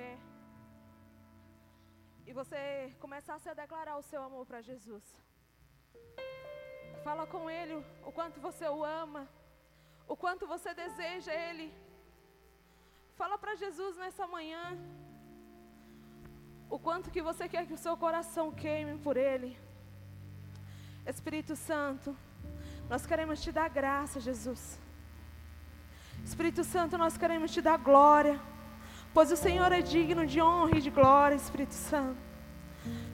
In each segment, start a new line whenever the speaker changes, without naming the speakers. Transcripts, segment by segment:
pé. E você começasse a declarar o seu amor para Jesus. Fala com Ele o quanto você o ama, o quanto você deseja Ele. Fala para Jesus nessa manhã o quanto que você quer que o seu coração queime por Ele. Espírito Santo, nós queremos te dar graça, Jesus. Espírito Santo, nós queremos te dar glória, pois o Senhor é digno de honra e de glória, Espírito Santo.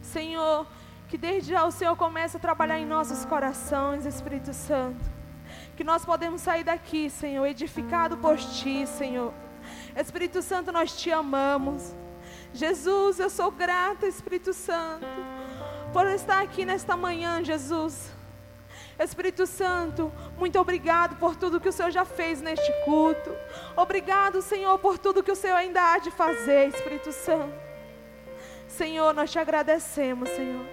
Senhor, que desde já o Senhor comece a trabalhar em nossos corações, Espírito Santo. Que nós podemos sair daqui, Senhor, edificado por Ti, Senhor. Espírito Santo, nós te amamos. Jesus, eu sou grata, Espírito Santo, por estar aqui nesta manhã, Jesus. Espírito Santo, muito obrigado por tudo que o Senhor já fez neste culto. Obrigado, Senhor, por tudo que o Senhor ainda há de fazer, Espírito Santo. Senhor, nós te agradecemos, Senhor.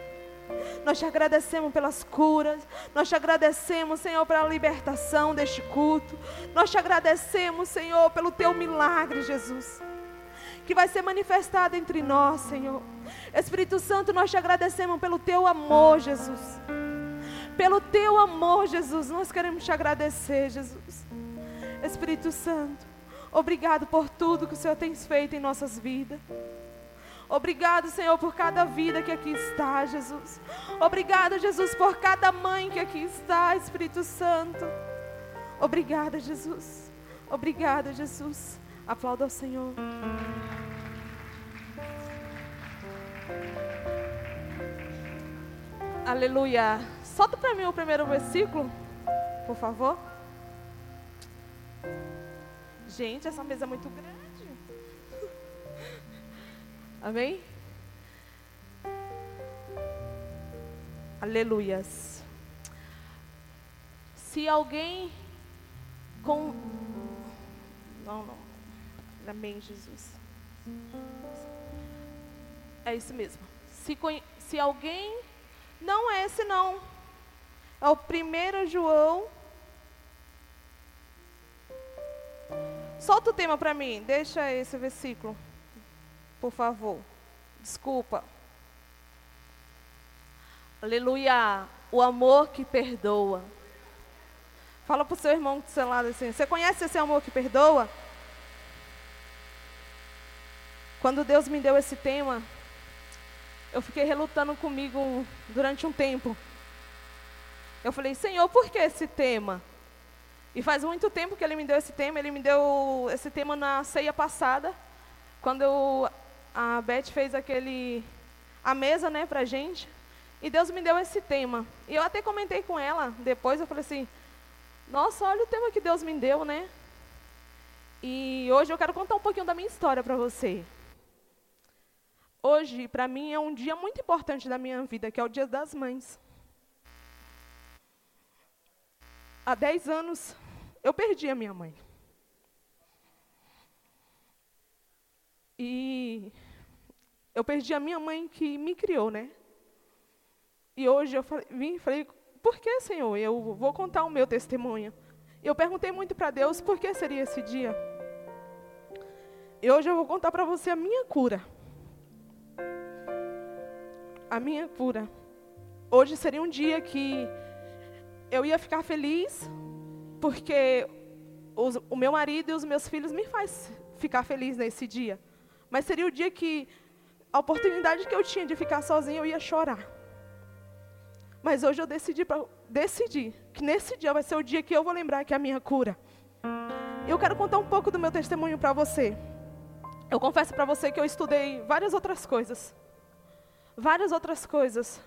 Nós te agradecemos pelas curas. Nós te agradecemos, Senhor, pela libertação deste culto. Nós te agradecemos, Senhor, pelo teu milagre, Jesus. Que vai ser manifestado entre nós, Senhor. Espírito Santo, nós te agradecemos pelo teu amor, Jesus. Pelo teu amor, Jesus, nós queremos te agradecer, Jesus. Espírito Santo, obrigado por tudo que o Senhor tem feito em nossas vidas. Obrigado, Senhor, por cada vida que aqui está, Jesus. Obrigado, Jesus, por cada mãe que aqui está, Espírito Santo. Obrigada, Jesus. Obrigada, Jesus. Aplauda ao Senhor. Aleluia. Solta para mim o primeiro versículo, por favor. Gente, essa mesa é muito grande. Amém? Aleluias. Se alguém com. Não, não. Amém, Jesus. É isso mesmo. Se, se alguém. Não é esse, não. É o 1 João. Solta o tema para mim. Deixa esse versículo. Por favor. Desculpa. Aleluia. O amor que perdoa. Fala para o seu irmão do seu lado assim. Você conhece esse amor que perdoa? Quando Deus me deu esse tema, eu fiquei relutando comigo durante um tempo. Eu falei, Senhor, por que esse tema? E faz muito tempo que Ele me deu esse tema. Ele me deu esse tema na ceia passada, quando eu, a Beth fez aquele a mesa, né, pra gente. E Deus me deu esse tema. E eu até comentei com ela depois, eu falei assim: "Nossa, olha o tema que Deus me deu, né?" E hoje eu quero contar um pouquinho da minha história para você. Hoje, para mim, é um dia muito importante da minha vida, que é o Dia das Mães. Há 10 anos, eu perdi a minha mãe. E eu perdi a minha mãe que me criou, né? E hoje eu falei, vim e falei, por que, Senhor? Eu vou contar o meu testemunho. Eu perguntei muito para Deus por que seria esse dia. E hoje eu vou contar para você a minha cura a minha cura. Hoje seria um dia que eu ia ficar feliz, porque os, o meu marido e os meus filhos me faz ficar feliz nesse dia. Mas seria o dia que a oportunidade que eu tinha de ficar sozinha, eu ia chorar. Mas hoje eu decidi, pra, decidi que nesse dia vai ser o dia que eu vou lembrar que é a minha cura. Eu quero contar um pouco do meu testemunho para você. Eu confesso para você que eu estudei várias outras coisas várias outras coisas.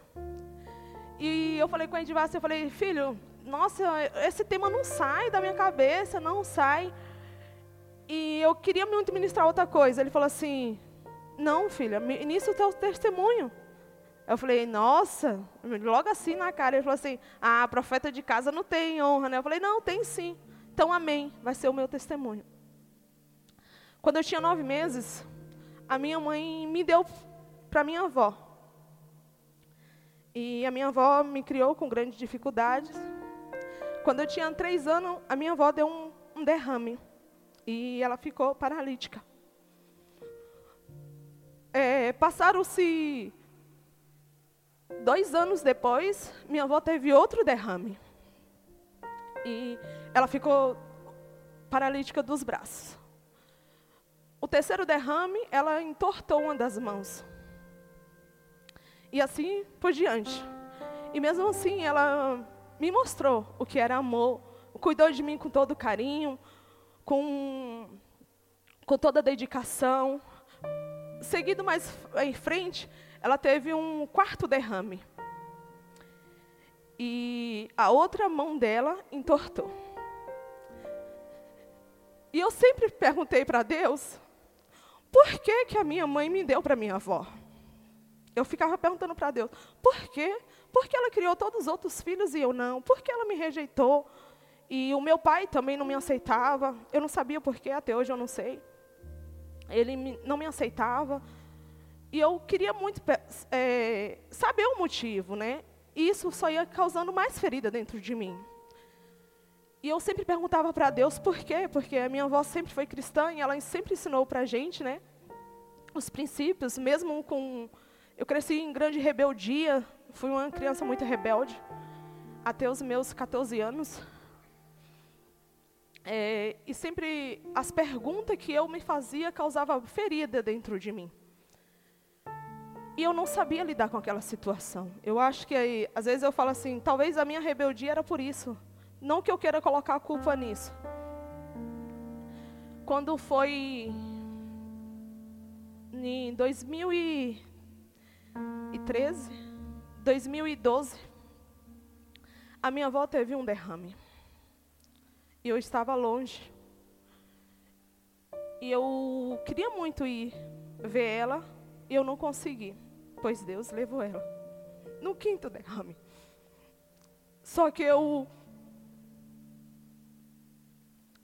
E eu falei com a Edivassi, eu falei, filho, nossa, esse tema não sai da minha cabeça, não sai. E eu queria muito ministrar outra coisa. Ele falou assim, não, filha, inicia o teu testemunho. Eu falei, nossa, logo assim na cara. Ele falou assim, ah, profeta de casa não tem honra, né? Eu falei, não, tem sim. Então, amém, vai ser o meu testemunho. Quando eu tinha nove meses, a minha mãe me deu para minha avó. E a minha avó me criou com grandes dificuldades. Quando eu tinha três anos, a minha avó deu um, um derrame. E ela ficou paralítica. É, Passaram-se dois anos depois, minha avó teve outro derrame. E ela ficou paralítica dos braços. O terceiro derrame, ela entortou uma das mãos. E assim por diante. E mesmo assim, ela me mostrou o que era amor, cuidou de mim com todo carinho, com, com toda dedicação. Seguido mais em frente, ela teve um quarto derrame. E a outra mão dela entortou. E eu sempre perguntei para Deus, por que, que a minha mãe me deu para minha avó? Eu ficava perguntando para Deus, por quê? Por que ela criou todos os outros filhos e eu não? Por que ela me rejeitou? E o meu pai também não me aceitava. Eu não sabia por quê, até hoje eu não sei. Ele não me aceitava. E eu queria muito é, saber o motivo, né? E isso só ia causando mais ferida dentro de mim. E eu sempre perguntava para Deus por quê, porque a minha avó sempre foi cristã e ela sempre ensinou para a gente, né? Os princípios, mesmo com eu cresci em grande rebeldia, fui uma criança muito rebelde, até os meus 14 anos. É, e sempre as perguntas que eu me fazia causavam ferida dentro de mim. E eu não sabia lidar com aquela situação. Eu acho que aí, às vezes eu falo assim, talvez a minha rebeldia era por isso. Não que eu queira colocar a culpa nisso. Quando foi em 2000 e 2013, 2012, a minha avó teve um derrame. E eu estava longe. E eu queria muito ir ver ela, e eu não consegui, pois Deus levou ela. No quinto derrame. Só que eu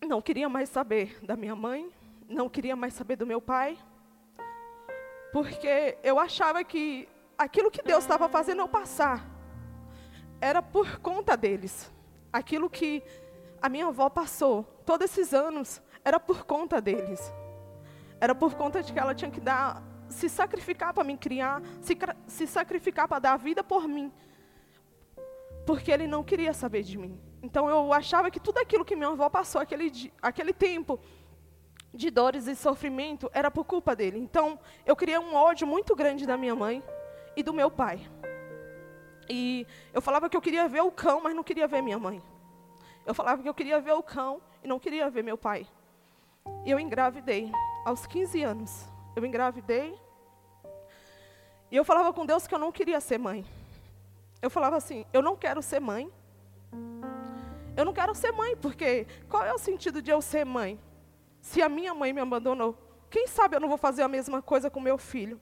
não queria mais saber da minha mãe, não queria mais saber do meu pai, porque eu achava que aquilo que Deus estava fazendo eu passar era por conta deles. Aquilo que a minha avó passou todos esses anos era por conta deles. Era por conta de que ela tinha que dar, se sacrificar para me criar, se, se sacrificar para dar a vida por mim. Porque ele não queria saber de mim. Então eu achava que tudo aquilo que minha avó passou aquele, aquele tempo de dores e sofrimento era por culpa dele. Então eu criei um ódio muito grande da minha mãe e do meu pai. E eu falava que eu queria ver o cão, mas não queria ver minha mãe. Eu falava que eu queria ver o cão e não queria ver meu pai. E eu engravidei aos 15 anos. Eu engravidei. E eu falava com Deus que eu não queria ser mãe. Eu falava assim: eu não quero ser mãe. Eu não quero ser mãe, porque qual é o sentido de eu ser mãe? Se a minha mãe me abandonou, quem sabe eu não vou fazer a mesma coisa com meu filho?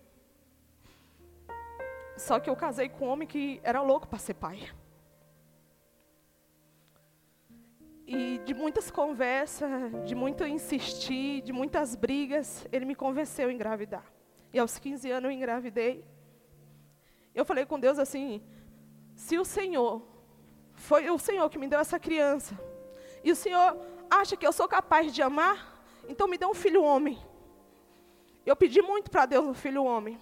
Só que eu casei com um homem que era louco para ser pai. E de muitas conversas, de muito insistir, de muitas brigas, ele me convenceu a engravidar. E aos 15 anos eu engravidei. Eu falei com Deus assim: se o Senhor, foi o Senhor que me deu essa criança, e o Senhor acha que eu sou capaz de amar, então me dê um filho homem. Eu pedi muito para Deus um filho homem.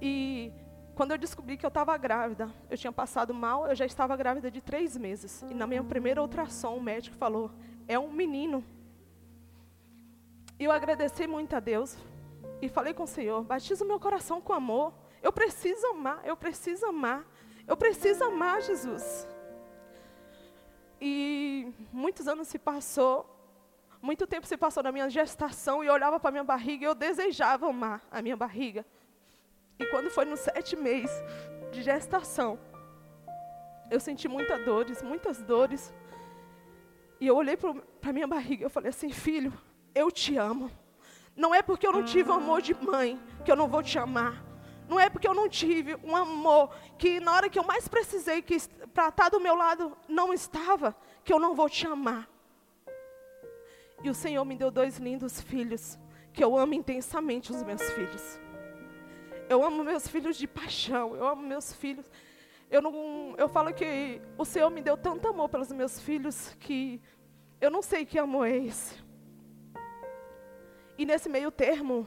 E quando eu descobri que eu estava grávida, eu tinha passado mal, eu já estava grávida de três meses. E na minha primeira ultrassom, o médico falou: é um menino. E eu agradeci muito a Deus e falei com o Senhor: batiza o meu coração com amor. Eu preciso amar, eu preciso amar, eu preciso amar Jesus. E muitos anos se passou, muito tempo se passou na minha gestação e eu olhava para minha barriga e eu desejava amar a minha barriga. E quando foi no sete mês de gestação, eu senti muitas dores, muitas dores. E eu olhei para minha barriga e falei assim, filho, eu te amo. Não é porque eu não tive amor de mãe que eu não vou te amar. Não é porque eu não tive um amor que na hora que eu mais precisei, que para estar do meu lado não estava, que eu não vou te amar. E o Senhor me deu dois lindos filhos, que eu amo intensamente os meus filhos. Eu amo meus filhos de paixão. Eu amo meus filhos. Eu não, eu falo que o Senhor me deu tanto amor pelos meus filhos que eu não sei que amor é esse. E nesse meio termo,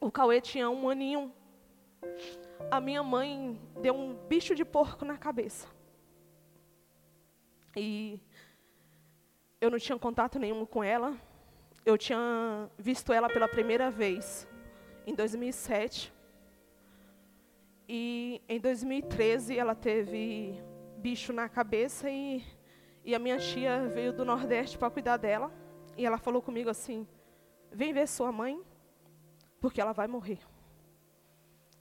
o Cauê tinha um aninho. A minha mãe deu um bicho de porco na cabeça. E eu não tinha contato nenhum com ela. Eu tinha visto ela pela primeira vez em 2007. E em 2013 ela teve bicho na cabeça e, e a minha tia veio do Nordeste para cuidar dela. E ela falou comigo assim: Vem ver sua mãe, porque ela vai morrer.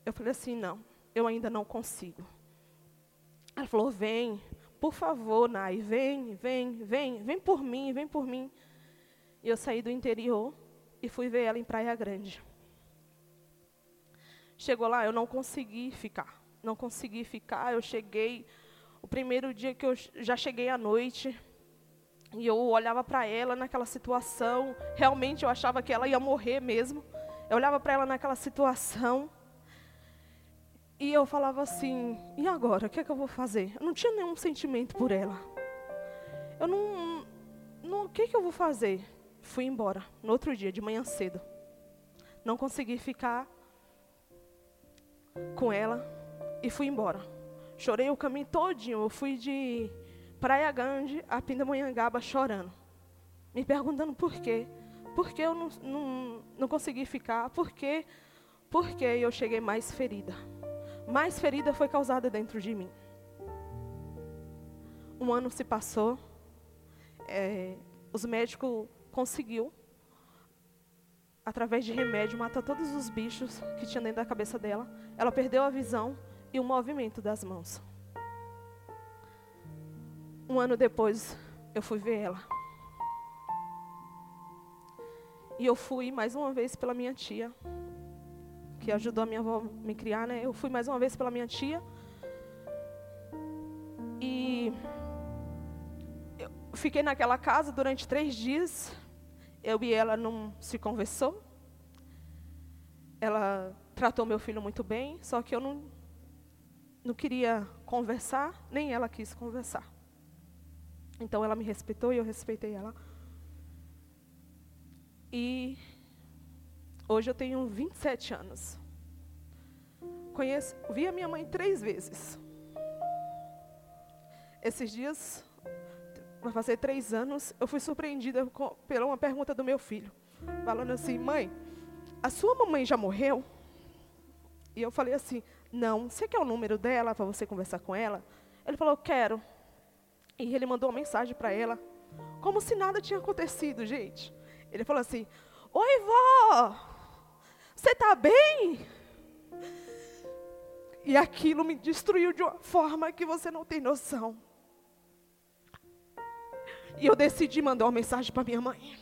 Eu falei assim: Não, eu ainda não consigo. Ela falou: Vem, por favor, Nai, vem, vem, vem, vem por mim, vem por mim. E eu saí do interior e fui ver ela em Praia Grande. Chegou lá, eu não consegui ficar. Não consegui ficar, eu cheguei. O primeiro dia que eu já cheguei à noite, e eu olhava para ela naquela situação, realmente eu achava que ela ia morrer mesmo. Eu olhava para ela naquela situação, e eu falava assim: e agora? O que é que eu vou fazer? Eu não tinha nenhum sentimento por ela. Eu não. não o que, é que eu vou fazer? Fui embora, no outro dia, de manhã cedo. Não consegui ficar com ela e fui embora. Chorei o caminho todinho. Eu fui de Praia Grande a Pindamonhangaba chorando. Me perguntando por quê. Por que eu não, não, não consegui ficar? Por quê? Porque eu cheguei mais ferida. Mais ferida foi causada dentro de mim. Um ano se passou. É, os médicos conseguiu através de remédio, matar todos os bichos que tinha dentro da cabeça dela. Ela perdeu a visão e o movimento das mãos. Um ano depois, eu fui ver ela. E eu fui mais uma vez pela minha tia, que ajudou a minha avó me criar, né? Eu fui mais uma vez pela minha tia. E eu fiquei naquela casa durante três dias eu e ela não se conversou. Ela tratou meu filho muito bem, só que eu não, não queria conversar, nem ela quis conversar. Então ela me respeitou e eu respeitei ela. E hoje eu tenho 27 anos. Conheço, vi a minha mãe três vezes. Esses dias vai fazer três anos, eu fui surpreendida com, pela uma pergunta do meu filho, falando assim, mãe, a sua mamãe já morreu? E eu falei assim, não, você quer o número dela para você conversar com ela? Ele falou, quero. E ele mandou uma mensagem para ela, como se nada tinha acontecido, gente. Ele falou assim, oi vó, você está bem? E aquilo me destruiu de uma forma que você não tem noção. E eu decidi mandar uma mensagem para minha mãe.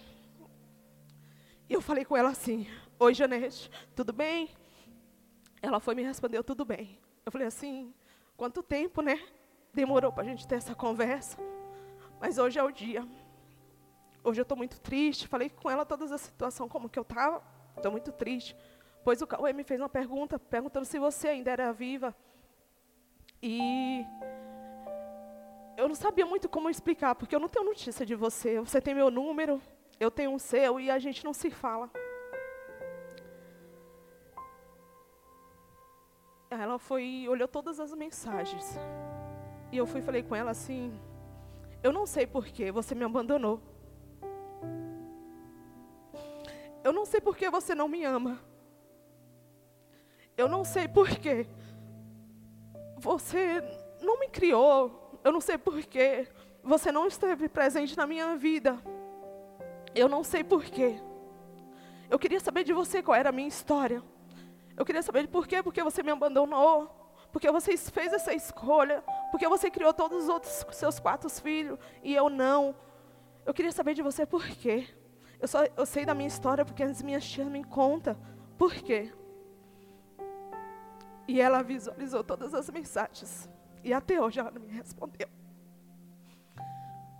E eu falei com ela assim: Oi, Janete, tudo bem? Ela foi e me respondeu: Tudo bem. Eu falei assim: Quanto tempo, né? Demorou para a gente ter essa conversa. Mas hoje é o dia. Hoje eu estou muito triste. Falei com ela toda a situação, como que eu estava. Estou muito triste. Pois o Cauê me fez uma pergunta, perguntando se você ainda era viva. E eu não sabia muito como explicar, porque eu não tenho notícia de você. Você tem meu número, eu tenho o seu e a gente não se fala. Ela foi, olhou todas as mensagens. E eu fui falei com ela assim: Eu não sei por que você me abandonou. Eu não sei por que você não me ama. Eu não sei por que você não me criou, eu não sei porquê. Você não esteve presente na minha vida. Eu não sei porquê. Eu queria saber de você qual era a minha história. Eu queria saber de porquê, porque você me abandonou. Porque você fez essa escolha. Porque você criou todos os outros seus quatro filhos e eu não. Eu queria saber de você por quê. Eu, só, eu sei da minha história porque as minhas tias me contam. Por quê? E ela visualizou todas as mensagens. E até hoje ela não me respondeu.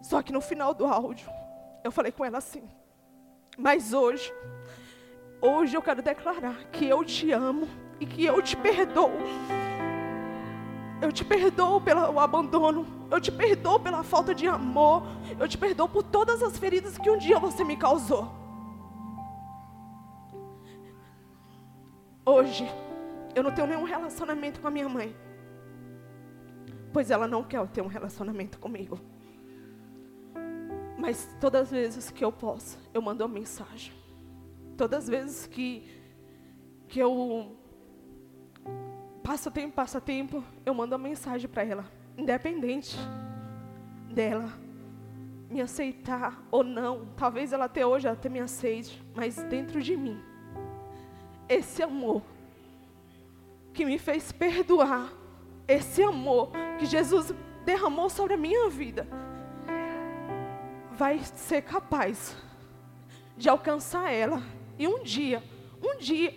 Só que no final do áudio, eu falei com ela assim: Mas hoje, hoje eu quero declarar que eu te amo e que eu te perdoo. Eu te perdoo pelo abandono. Eu te perdoo pela falta de amor. Eu te perdoo por todas as feridas que um dia você me causou. Hoje, eu não tenho nenhum relacionamento com a minha mãe. Pois ela não quer ter um relacionamento comigo. Mas todas as vezes que eu posso, eu mando uma mensagem. Todas as vezes que, que eu passo tempo, passa tempo, eu mando uma mensagem para ela. Independente dela me aceitar ou não. Talvez ela até hoje até me aceite, mas dentro de mim, esse amor que me fez perdoar, esse amor que Jesus derramou sobre a minha vida, vai ser capaz de alcançar ela. E um dia, um dia,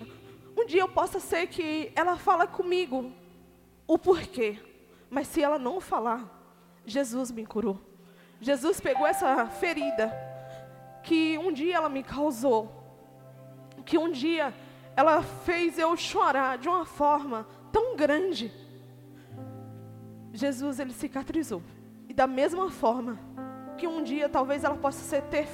um dia eu possa ser que ela fala comigo o porquê. Mas se ela não falar, Jesus me curou. Jesus pegou essa ferida que um dia ela me causou, que um dia ela fez eu chorar de uma forma tão grande. Jesus ele cicatrizou. E da mesma forma, que um dia talvez ela possa ser ter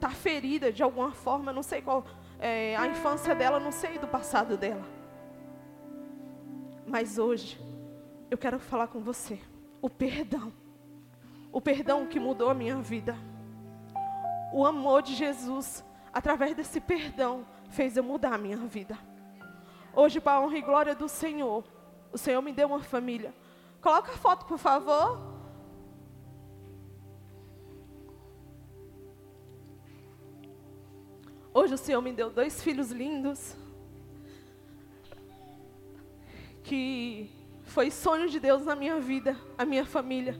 tá ferida de alguma forma, não sei qual é, a infância dela, não sei do passado dela. Mas hoje eu quero falar com você o perdão. O perdão que mudou a minha vida. O amor de Jesus, através desse perdão, fez eu mudar a minha vida. Hoje, para a honra e glória do Senhor, o Senhor me deu uma família. Coloca a foto, por favor. Hoje o Senhor me deu dois filhos lindos. Que foi sonho de Deus na minha vida, a minha família.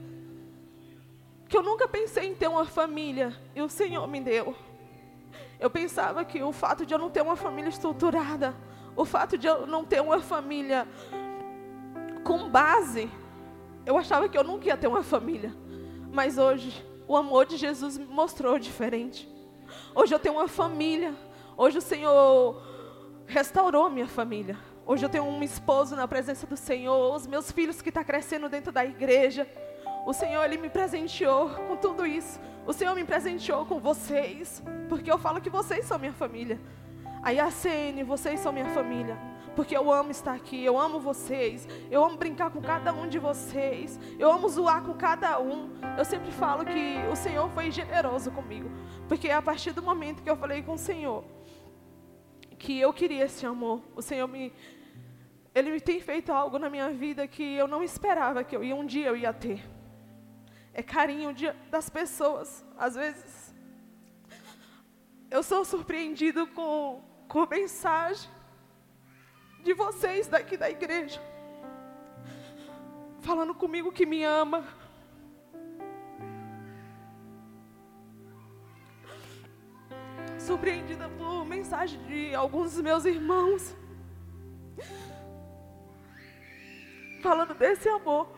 Que eu nunca pensei em ter uma família e o Senhor me deu. Eu pensava que o fato de eu não ter uma família estruturada, o fato de eu não ter uma família com base, eu achava que eu nunca ia ter uma família. Mas hoje, o amor de Jesus me mostrou diferente. Hoje eu tenho uma família. Hoje o Senhor restaurou minha família. Hoje eu tenho um esposo na presença do Senhor, os meus filhos que estão tá crescendo dentro da igreja. O Senhor, Ele me presenteou com tudo isso. O Senhor me presenteou com vocês, porque eu falo que vocês são minha família. A IACN, vocês são minha família porque eu amo estar aqui, eu amo vocês, eu amo brincar com cada um de vocês, eu amo zoar com cada um. Eu sempre falo que o Senhor foi generoso comigo, porque a partir do momento que eu falei com o Senhor que eu queria esse amor, o Senhor me ele me tem feito algo na minha vida que eu não esperava que eu ia um dia eu ia ter. É carinho de, das pessoas. Às vezes eu sou surpreendido com com mensagem de vocês daqui da igreja, falando comigo que me ama. Surpreendida por mensagem de alguns dos meus irmãos, falando desse amor.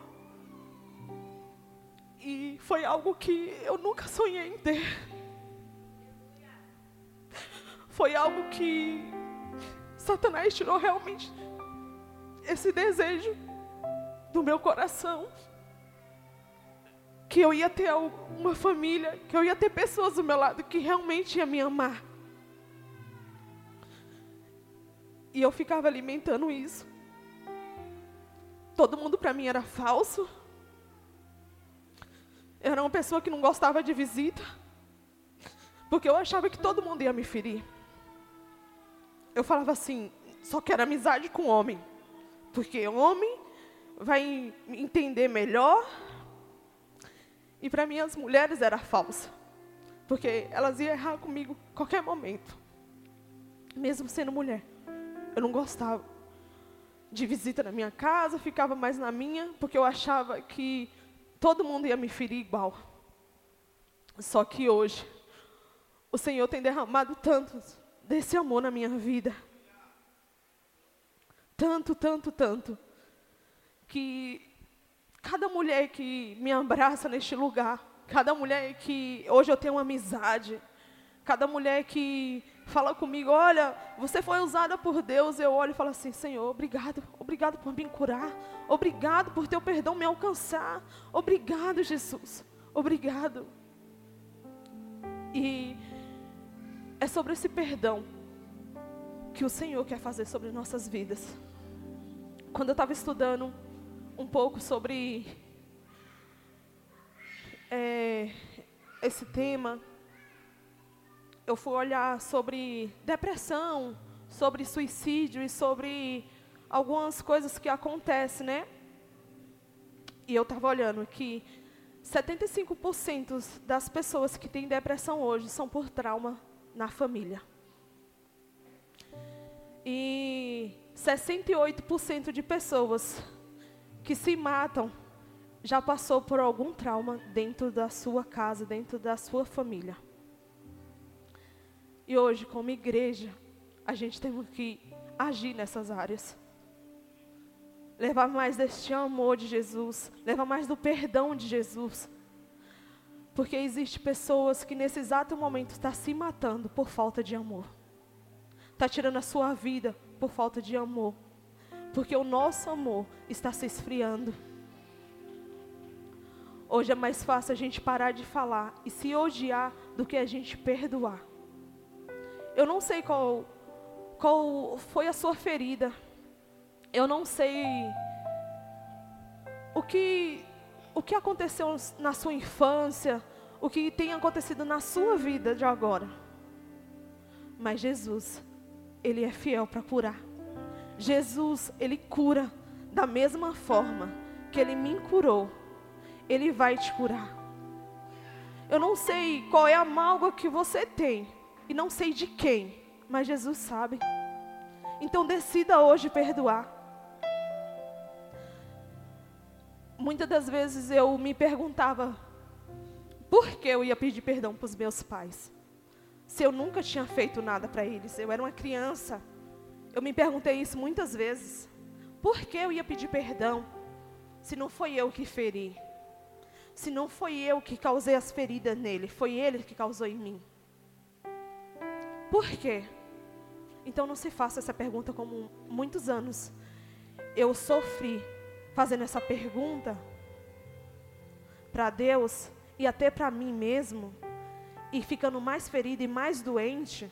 E foi algo que eu nunca sonhei em ter. Foi algo que Satanás tirou realmente esse desejo do meu coração. Que eu ia ter uma família, que eu ia ter pessoas do meu lado que realmente ia me amar. E eu ficava alimentando isso. Todo mundo para mim era falso. Eu era uma pessoa que não gostava de visita. Porque eu achava que todo mundo ia me ferir eu falava assim, só quero amizade com homem. Porque homem vai entender melhor. E para mim as mulheres era falsa. Porque elas iam errar comigo qualquer momento. Mesmo sendo mulher. Eu não gostava de visita na minha casa, ficava mais na minha, porque eu achava que todo mundo ia me ferir igual. Só que hoje, o Senhor tem derramado tantos desse amor na minha vida. Tanto, tanto, tanto. Que cada mulher que me abraça neste lugar, cada mulher que hoje eu tenho uma amizade, cada mulher que fala comigo, olha, você foi usada por Deus, eu olho e falo assim, Senhor, obrigado, obrigado por me curar, obrigado por teu perdão me alcançar, obrigado, Jesus, obrigado. E é sobre esse perdão que o Senhor quer fazer sobre nossas vidas. Quando eu estava estudando um pouco sobre é, esse tema, eu fui olhar sobre depressão, sobre suicídio e sobre algumas coisas que acontecem, né? E eu estava olhando que 75% das pessoas que têm depressão hoje são por trauma na família. E 68% de pessoas que se matam já passou por algum trauma dentro da sua casa, dentro da sua família. E hoje, como igreja, a gente tem que agir nessas áreas. Levar mais deste amor de Jesus, levar mais do perdão de Jesus. Porque existe pessoas que nesse exato momento estão tá se matando por falta de amor. Está tirando a sua vida por falta de amor. Porque o nosso amor está se esfriando. Hoje é mais fácil a gente parar de falar e se odiar do que a gente perdoar. Eu não sei qual, qual foi a sua ferida. Eu não sei o que, o que aconteceu na sua infância, o que tem acontecido na sua vida de agora. Mas Jesus, Ele é fiel para curar. Jesus, Ele cura da mesma forma que Ele me curou. Ele vai te curar. Eu não sei qual é a mágoa que você tem e não sei de quem, mas Jesus sabe. Então decida hoje perdoar. Muitas das vezes eu me perguntava por que eu ia pedir perdão para os meus pais, se eu nunca tinha feito nada para eles, eu era uma criança. Eu me perguntei isso muitas vezes. Por que eu ia pedir perdão se não foi eu que feri? Se não foi eu que causei as feridas nele, foi ele que causou em mim. Por quê? Então não se faça essa pergunta como muitos anos eu sofri fazendo essa pergunta para Deus e até para mim mesmo e ficando mais ferida e mais doente.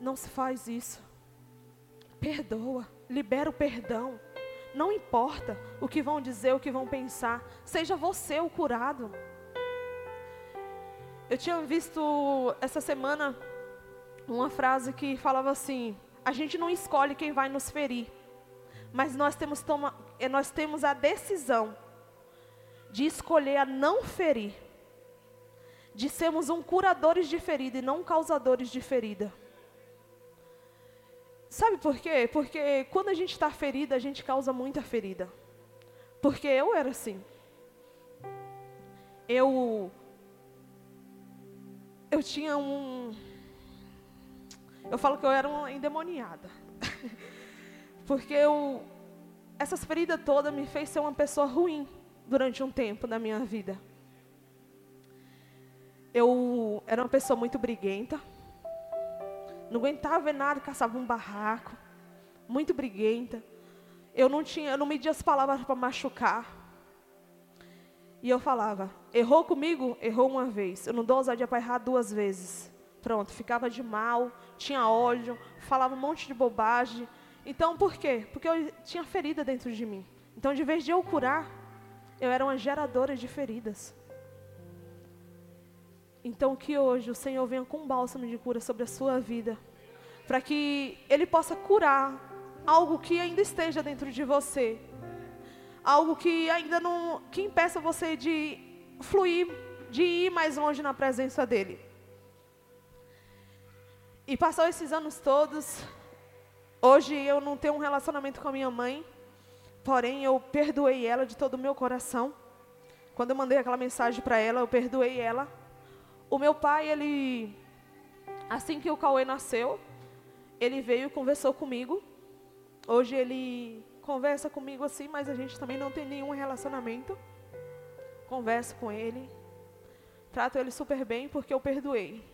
Não se faz isso. Perdoa, libera o perdão. Não importa o que vão dizer, o que vão pensar, seja você o curado. Eu tinha visto essa semana uma frase que falava assim: a gente não escolhe quem vai nos ferir, mas nós temos, toma, eh, nós temos a decisão de escolher a não ferir, de sermos um curadores de ferida e não causadores de ferida. Sabe por quê? Porque quando a gente está ferida, a gente causa muita ferida. Porque eu era assim. Eu eu tinha um. Eu falo que eu era uma endemoniada. Porque eu, essas feridas todas me fez ser uma pessoa ruim durante um tempo da minha vida. Eu era uma pessoa muito briguenta. Não aguentava ver nada, caçava um barraco. Muito briguenta. Eu não tinha, eu não media as palavras para machucar. E eu falava, errou comigo? Errou uma vez. Eu não dou ousadia para errar duas vezes. Pronto, ficava de mal, tinha ódio, falava um monte de bobagem. Então, por quê? Porque eu tinha ferida dentro de mim. Então, de vez de eu curar, eu era uma geradora de feridas. Então, que hoje o Senhor venha com um bálsamo de cura sobre a sua vida, para que Ele possa curar algo que ainda esteja dentro de você, algo que ainda não, que impeça você de fluir, de ir mais longe na presença dele. E passou esses anos todos, hoje eu não tenho um relacionamento com a minha mãe, porém eu perdoei ela de todo o meu coração. Quando eu mandei aquela mensagem para ela, eu perdoei ela. O meu pai, ele, assim que o Cauê nasceu, ele veio e conversou comigo. Hoje ele conversa comigo assim, mas a gente também não tem nenhum relacionamento. Converso com ele, trato ele super bem porque eu perdoei.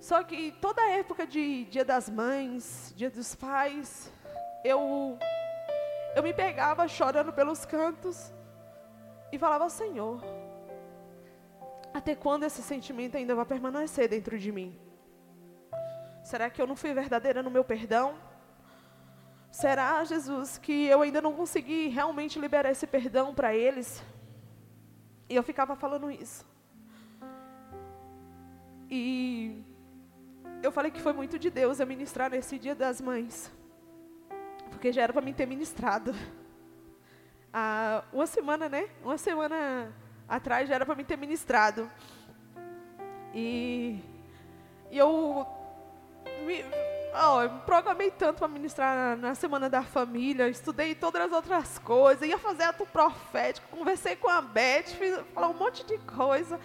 Só que toda a época de Dia das Mães, Dia dos Pais, eu eu me pegava chorando pelos cantos e falava: Senhor, até quando esse sentimento ainda vai permanecer dentro de mim? Será que eu não fui verdadeira no meu perdão? Será, Jesus, que eu ainda não consegui realmente liberar esse perdão para eles? E eu ficava falando isso. E eu falei que foi muito de Deus eu ministrar nesse dia das mães. Porque já era para mim ter ministrado. Há uma semana, né? Uma semana atrás já era para mim ter ministrado. E, e eu me, oh, programei tanto para ministrar na, na, Semana da Família, estudei todas as outras coisas, ia fazer ato profético, conversei com a Beth, fiz falar um monte de coisa.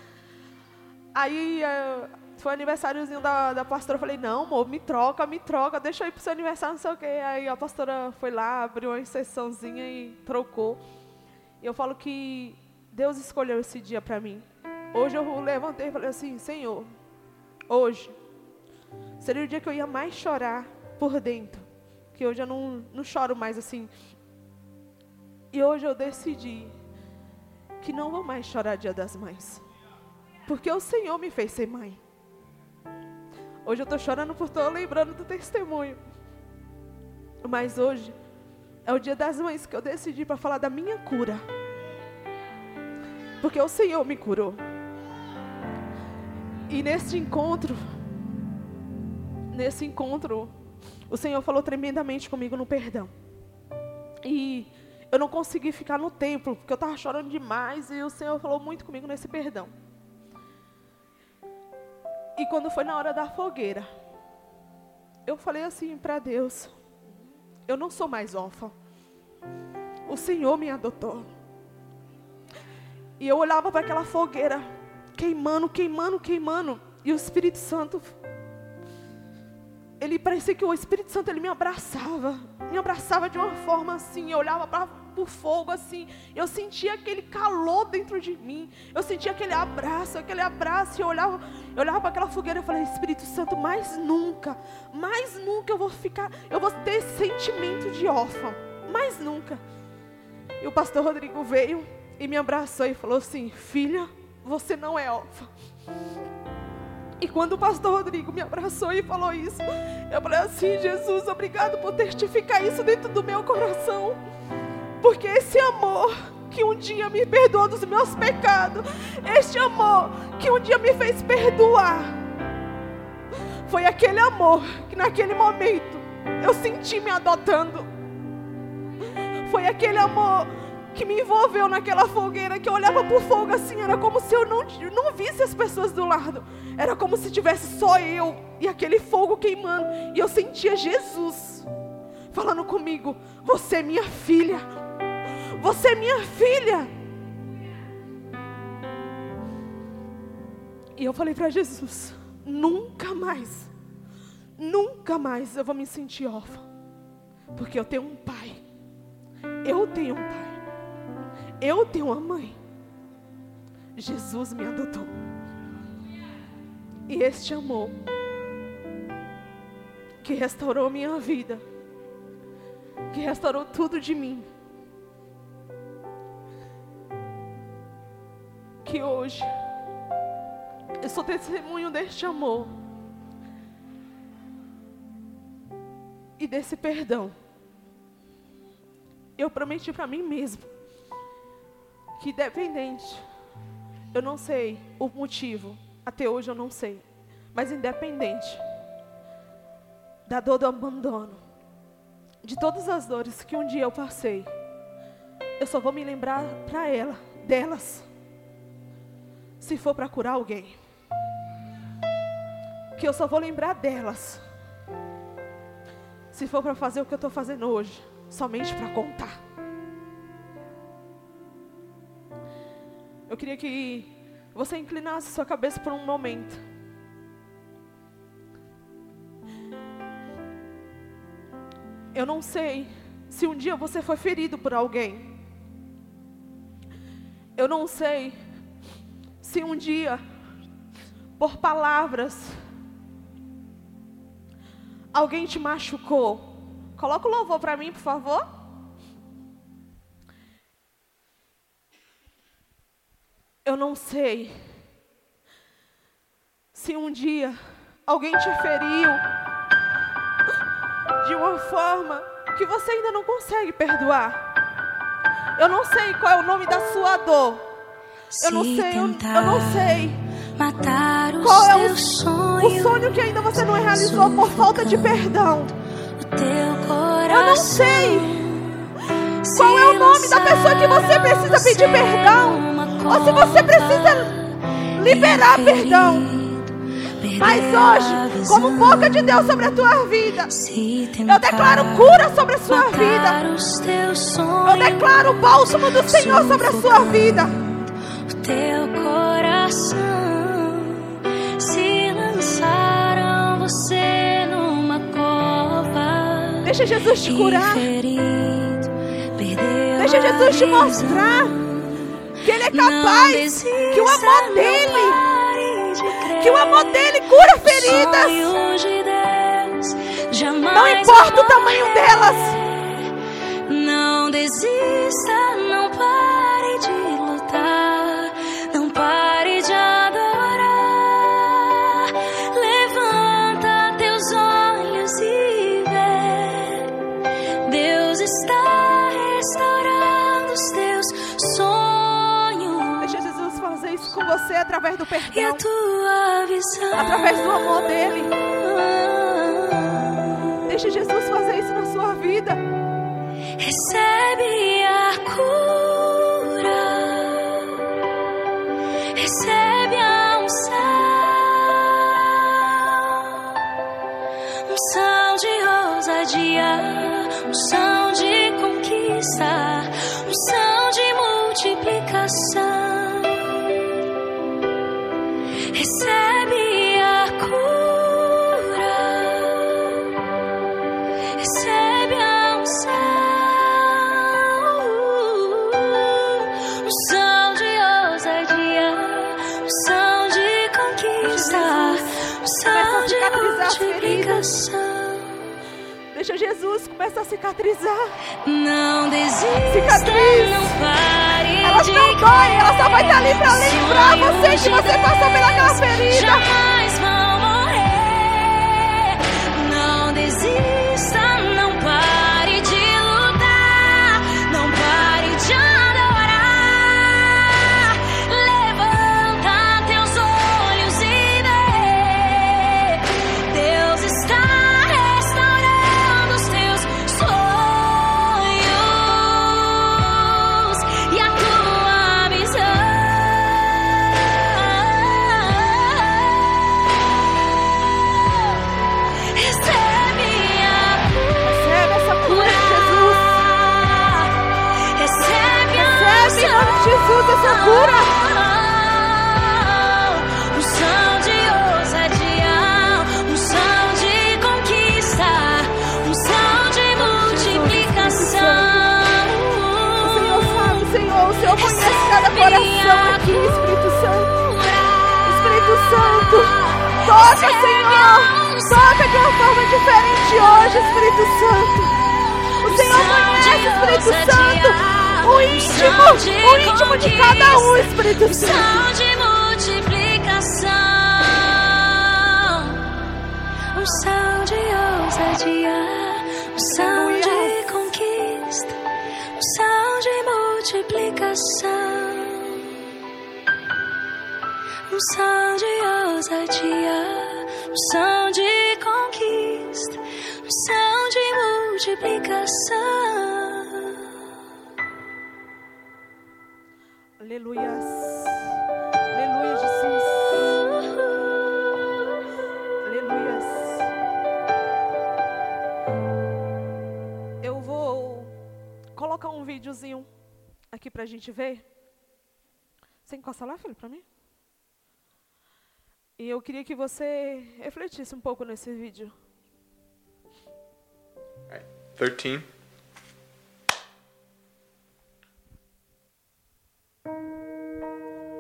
Aí uh, foi aniversáriozinho da, da pastora, eu falei, não, amor, me troca, me troca, deixa eu ir pro seu aniversário, não sei o quê. Aí a pastora foi lá, abriu uma exceçãozinha e trocou. E eu falo que Deus escolheu esse dia para mim. Hoje eu levantei e falei assim, Senhor, hoje seria o dia que eu ia mais chorar por dentro. Que hoje eu não, não choro mais assim. E hoje eu decidi que não vou mais chorar dia das mães. Porque o Senhor me fez ser mãe. Hoje eu estou chorando por estou lembrando do testemunho. Mas hoje é o dia das mães que eu decidi para falar da minha cura. Porque o Senhor me curou. E nesse encontro, nesse encontro, o Senhor falou tremendamente comigo no perdão. E eu não consegui ficar no templo, porque eu estava chorando demais, e o Senhor falou muito comigo nesse perdão. E quando foi na hora da fogueira, eu falei assim para Deus: Eu não sou mais órfã. O Senhor me adotou. E eu olhava para aquela fogueira, queimando, queimando, queimando. E o Espírito Santo, ele parecia que o Espírito Santo ele me abraçava, me abraçava de uma forma assim. Eu olhava para o fogo assim, eu sentia aquele calor dentro de mim. Eu sentia aquele abraço, aquele abraço. E eu olhava, eu olhava para aquela fogueira e falei: Espírito Santo, mais nunca, mais nunca eu vou ficar, eu vou ter esse sentimento de órfão, mais nunca. E o pastor Rodrigo veio e me abraçou e falou assim: Filha, você não é órfã. E quando o pastor Rodrigo me abraçou e falou isso, eu falei assim: Jesus, obrigado por testificar isso dentro do meu coração. Porque esse amor que um dia me perdoou dos meus pecados, este amor que um dia me fez perdoar, foi aquele amor que naquele momento eu senti me adotando. Foi aquele amor que me envolveu naquela fogueira, que eu olhava por fogo assim, era como se eu não, não visse as pessoas do lado. Era como se tivesse só eu e aquele fogo queimando. E eu sentia Jesus falando comigo: Você é minha filha. Você é minha filha. E eu falei para Jesus: Nunca mais, nunca mais eu vou me sentir órfã. Porque eu tenho um pai. Eu tenho um pai. Eu tenho uma mãe. Jesus me adotou. E este amor que restaurou minha vida, que restaurou tudo de mim, que hoje eu sou testemunho deste amor e desse perdão. Eu prometi para mim mesmo que independente, eu não sei o motivo, até hoje eu não sei, mas independente da dor do abandono, de todas as dores que um dia eu passei, eu só vou me lembrar para ela, delas, se for para curar alguém. Que eu só vou lembrar delas, se for para fazer o que eu estou fazendo hoje, somente para contar. Eu queria que você inclinasse sua cabeça por um momento. Eu não sei se um dia você foi ferido por alguém. Eu não sei se um dia, por palavras, alguém te machucou. Coloca o louvor para mim, por favor. Eu não sei se um dia alguém te feriu
de uma forma que você ainda não consegue perdoar. Eu não sei qual é o nome da sua dor. Eu não sei, eu, eu não sei. Qual é o, o sonho que ainda você não realizou por falta de perdão? Eu não sei qual é o nome da pessoa que você precisa pedir perdão, ou se você precisa liberar perdão. Mas hoje, como boca de Deus sobre a tua vida, eu declaro cura sobre a sua vida. Eu declaro o bálsamo do Senhor sobre a sua vida. O teu coração se lançaram você numa cova. Deixa Jesus te curar. Deixa Jesus te mostrar que Ele é capaz, que o amor dele que o amor dele cura feridas. Não importa o tamanho delas. Não desista, não pare você através do perdão através do amor dele. Deixe Jesus fazer isso na sua vida. Recebe a cura. Recebe a unção. Unção de ousadia. Unção de conquista. Unção de multiplicação. Deixa Jesus começar a cicatrizar. Não desista, Cicatriz. não pare Elas não doem, ela só vai estar ali para lembrar você que você passou pelaquela ferida. Encosta lá, filho, pra mim? E eu queria que você refletisse um pouco nesse vídeo.
13.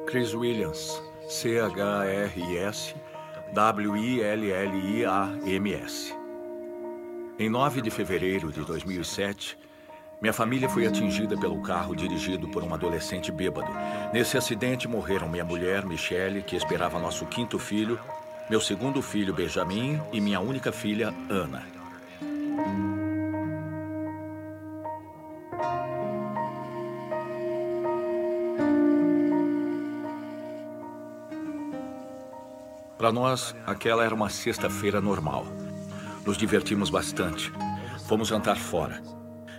Chris Williams, C-H-R-I-S, W-I-L-L-I-A-M-S. Em 9 de fevereiro de 2007, minha família foi atingida pelo carro dirigido por um adolescente bêbado. Nesse acidente morreram minha mulher, Michelle, que esperava nosso quinto filho, meu segundo filho, Benjamin, e minha única filha, Ana. Para nós, aquela era uma sexta-feira normal. Nos divertimos bastante. Fomos jantar fora.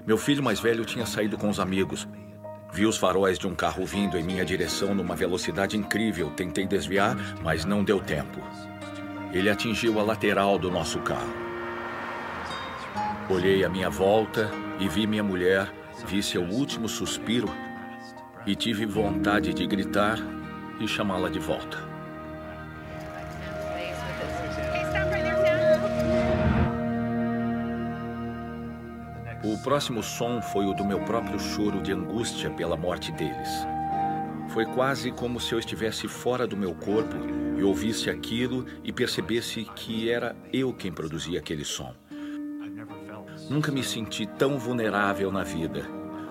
Meu filho mais velho tinha saído com os amigos. Vi os faróis de um carro vindo em minha direção numa velocidade incrível. Tentei desviar, mas não deu tempo. Ele atingiu a lateral do nosso carro. Olhei à minha volta e vi minha mulher, vi seu último suspiro e tive vontade de gritar e chamá-la de volta. Próximo som foi o do meu próprio choro de angústia pela morte deles. Foi quase como se eu estivesse fora do meu corpo e ouvisse aquilo e percebesse que era eu quem produzia aquele som. Nunca me senti tão vulnerável na vida.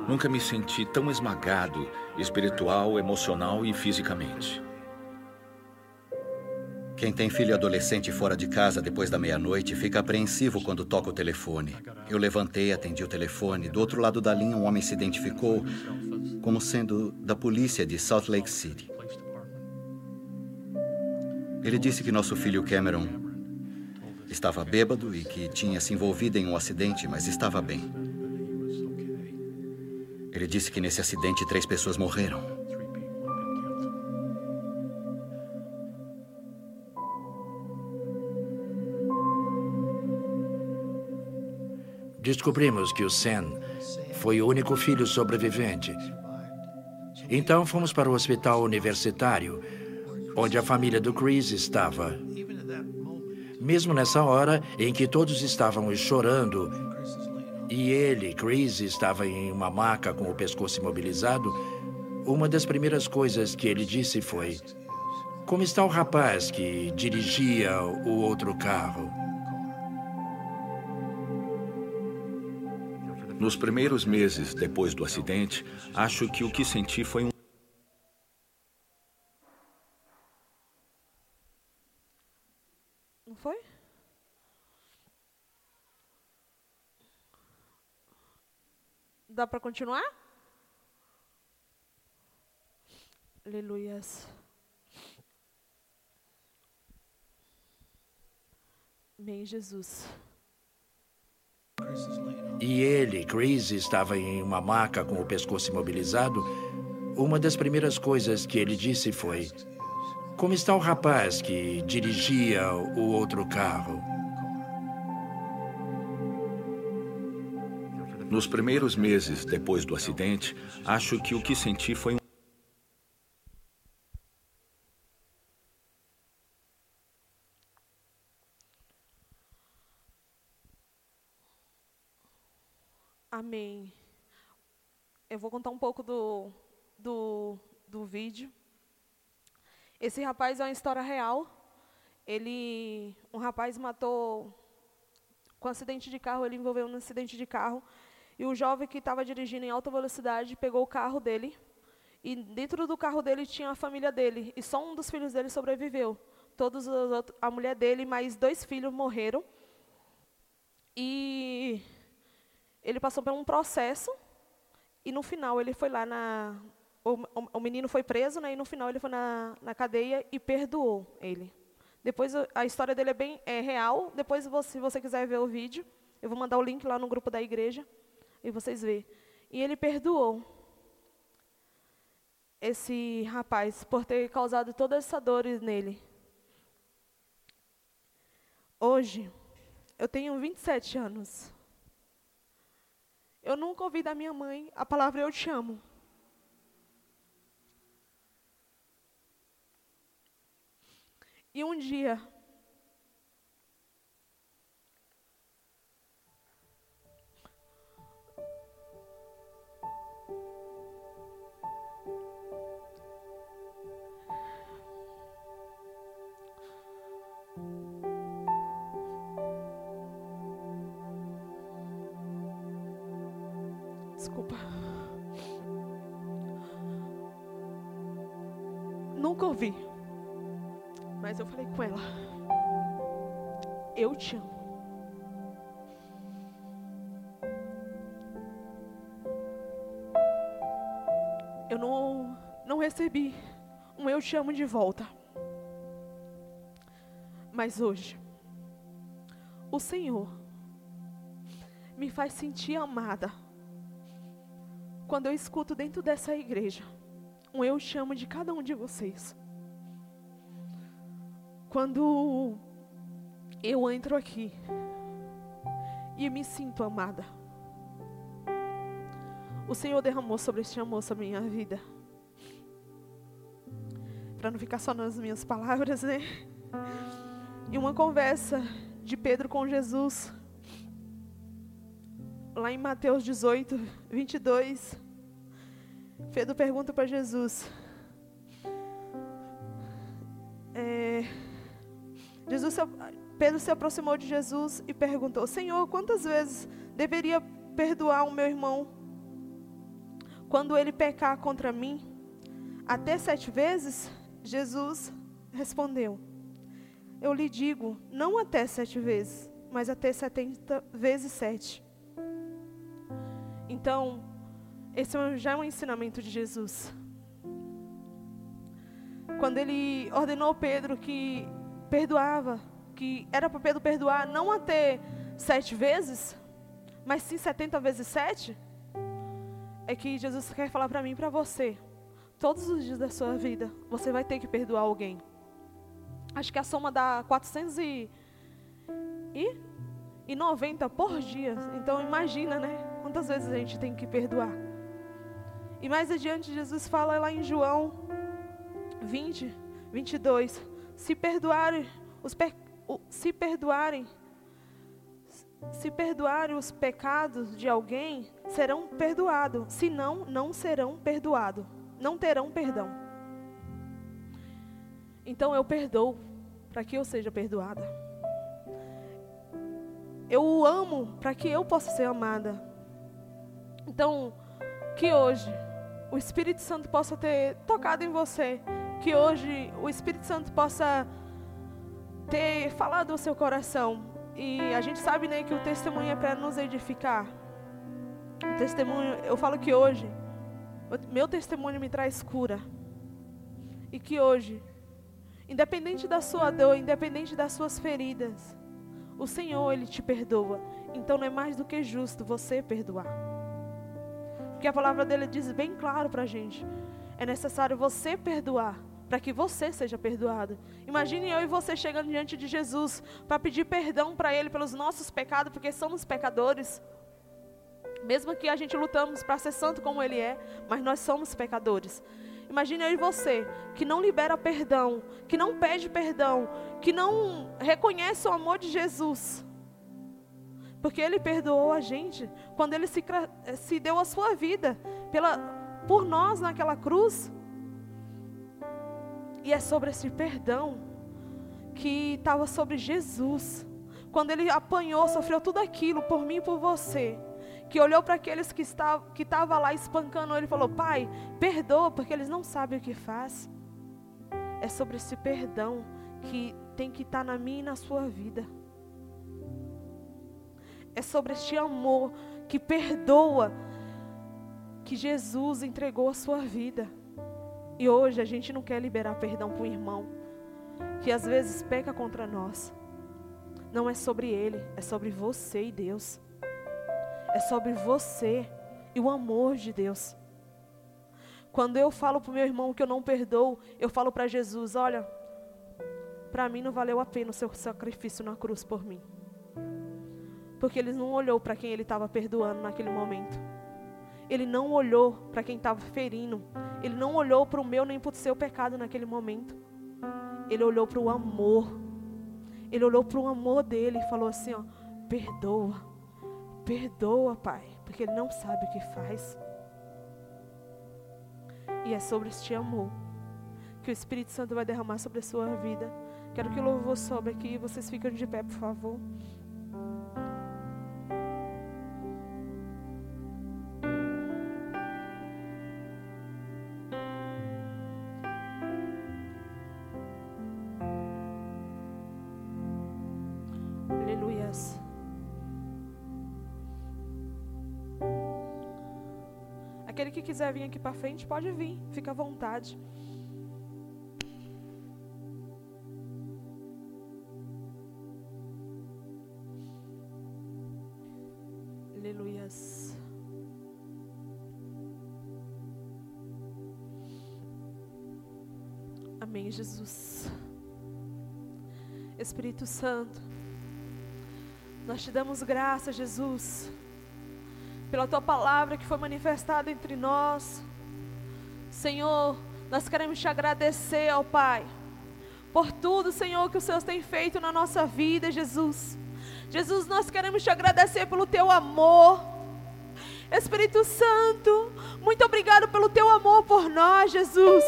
Nunca me senti tão esmagado, espiritual, emocional e fisicamente.
Quem tem filho adolescente fora de casa depois da meia-noite fica apreensivo quando toca o telefone. Eu levantei, atendi o telefone. Do outro lado da linha, um homem se identificou como sendo da polícia de Salt Lake City. Ele disse que nosso filho Cameron estava bêbado e que tinha se envolvido em um acidente, mas estava bem. Ele disse que nesse acidente três pessoas morreram.
Descobrimos que o Sam foi o único filho sobrevivente. Então fomos para o hospital universitário, onde a família do Chris estava. Mesmo nessa hora em que todos estavam chorando e ele, Chris, estava em uma maca com o pescoço imobilizado, uma das primeiras coisas que ele disse foi: Como está o rapaz que dirigia o outro carro?
Nos primeiros meses depois do acidente, acho que o que senti foi um.
Não foi? Dá para continuar? Aleluias. Amém, Jesus.
E ele, Chris, estava em uma maca com o pescoço imobilizado. Uma das primeiras coisas que ele disse foi: Como está o rapaz que dirigia o outro carro?
Nos primeiros meses depois do acidente, acho que o que senti foi um.
Amém. Eu vou contar um pouco do, do, do vídeo. Esse rapaz é uma história real. Ele, um rapaz matou com acidente de carro, ele envolveu num acidente de carro. E o jovem que estava dirigindo em alta velocidade pegou o carro dele. E dentro do carro dele tinha a família dele. E só um dos filhos dele sobreviveu. Todos os outros, a mulher dele, mais dois filhos morreram. E ele passou por um processo e no final ele foi lá na. O, o, o menino foi preso, né, e no final ele foi na, na cadeia e perdoou ele. Depois a história dele é bem é real. Depois, se você quiser ver o vídeo, eu vou mandar o link lá no grupo da igreja e vocês vê. E ele perdoou esse rapaz por ter causado toda essa dor nele. Hoje, eu tenho 27 anos. Eu nunca ouvi da minha mãe a palavra eu te amo. E um dia, desculpa. Nunca ouvi. Mas eu falei com ela. Eu te amo. Eu não, não recebi um eu te amo de volta. Mas hoje, o Senhor me faz sentir amada. Quando eu escuto dentro dessa igreja, um eu chamo de cada um de vocês. Quando eu entro aqui e me sinto amada, o Senhor derramou sobre este amor sobre a minha vida. Para não ficar só nas minhas palavras, né? E uma conversa de Pedro com Jesus, lá em Mateus 18, 22, Pedro pergunta para Jesus: é, Jesus, Pedro se aproximou de Jesus e perguntou: Senhor, quantas vezes deveria perdoar o meu irmão quando ele pecar contra mim? Até sete vezes? Jesus respondeu: Eu lhe digo, não até sete vezes, mas até setenta vezes sete. Então, esse é já é um ensinamento de Jesus. Quando ele ordenou Pedro que perdoava, que era para Pedro perdoar não até sete vezes, mas sim setenta vezes sete, é que Jesus quer falar para mim e para você. Todos os dias da sua vida, você vai ter que perdoar alguém. Acho que a soma dá 400 e, e, e 90 por dia. Então imagina, né? Quantas vezes a gente tem que perdoar. E mais adiante, Jesus fala lá em João 20, 22. Se perdoarem os pe... se perdoarem se perdoarem os pecados de alguém, serão perdoados. Se não, não serão perdoados. Não terão perdão. Então eu perdoo para que eu seja perdoada. Eu o amo para que eu possa ser amada. Então, que hoje o Espírito Santo possa ter tocado em você, que hoje o Espírito Santo possa ter falado ao seu coração. E a gente sabe, né, que o testemunho é para nos edificar. O testemunho, eu falo que hoje, meu testemunho me traz cura. E que hoje, independente da sua dor, independente das suas feridas, o Senhor, Ele te perdoa. Então não é mais do que justo você perdoar. Porque a palavra dele diz bem claro para a gente: é necessário você perdoar para que você seja perdoado. Imagine eu e você chegando diante de Jesus para pedir perdão para Ele pelos nossos pecados, porque somos pecadores. Mesmo que a gente lutamos para ser santo como Ele é, mas nós somos pecadores. Imagine eu e você que não libera perdão, que não pede perdão, que não reconhece o amor de Jesus. Porque Ele perdoou a gente quando Ele se, se deu a sua vida pela, por nós naquela cruz. E é sobre esse perdão que estava sobre Jesus. Quando Ele apanhou, sofreu tudo aquilo por mim e por você. Que olhou para aqueles que estavam que estava lá espancando Ele e falou: Pai, perdoa, porque eles não sabem o que faz. É sobre esse perdão que tem que estar tá na minha e na sua vida. É sobre este amor que perdoa, que Jesus entregou a sua vida. E hoje a gente não quer liberar perdão para o irmão, que às vezes peca contra nós. Não é sobre ele, é sobre você e Deus. É sobre você e o amor de Deus. Quando eu falo para o meu irmão que eu não perdoo, eu falo para Jesus: olha, para mim não valeu a pena o seu sacrifício na cruz por mim. Porque ele não olhou para quem ele estava perdoando naquele momento. Ele não olhou para quem estava ferindo. Ele não olhou para o meu nem para o seu pecado naquele momento. Ele olhou para o amor. Ele olhou para o amor dele e falou assim: ó, perdoa, perdoa, Pai, porque ele não sabe o que faz. E é sobre este amor que o Espírito Santo vai derramar sobre a sua vida. Quero que o louvor sobe aqui. Vocês ficam de pé, por favor. Quiser vir aqui para frente, pode vir, fica à vontade. Aleluias. Amém, Jesus. Espírito Santo, nós te damos graça, Jesus, pela tua palavra que foi manifestada entre nós. Senhor, nós queremos te agradecer, ó Pai, por tudo, Senhor, que o Senhor tem feito na nossa vida, Jesus. Jesus, nós queremos te agradecer pelo teu amor. Espírito Santo, muito obrigado pelo teu amor por nós, Jesus.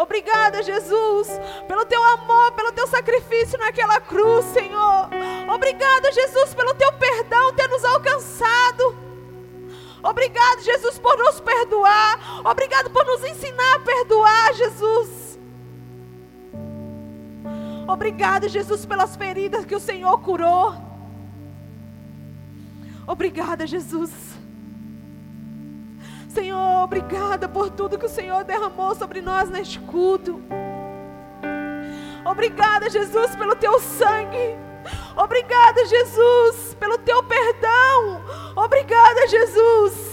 Obrigada, Jesus, pelo teu amor, pelo teu sacrifício naquela cruz, Senhor. Obrigada, Jesus, pelo teu perdão ter nos alcançado. Obrigado, Jesus, por nos perdoar. Obrigado por nos ensinar a perdoar, Jesus. Obrigado, Jesus, pelas feridas que o Senhor curou. Obrigada, Jesus. Senhor, obrigada por tudo que o Senhor derramou sobre nós neste culto. Obrigada, Jesus, pelo teu sangue. Obrigada, Jesus, pelo teu perdão. Obrigada, Jesus.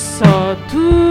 Esse amor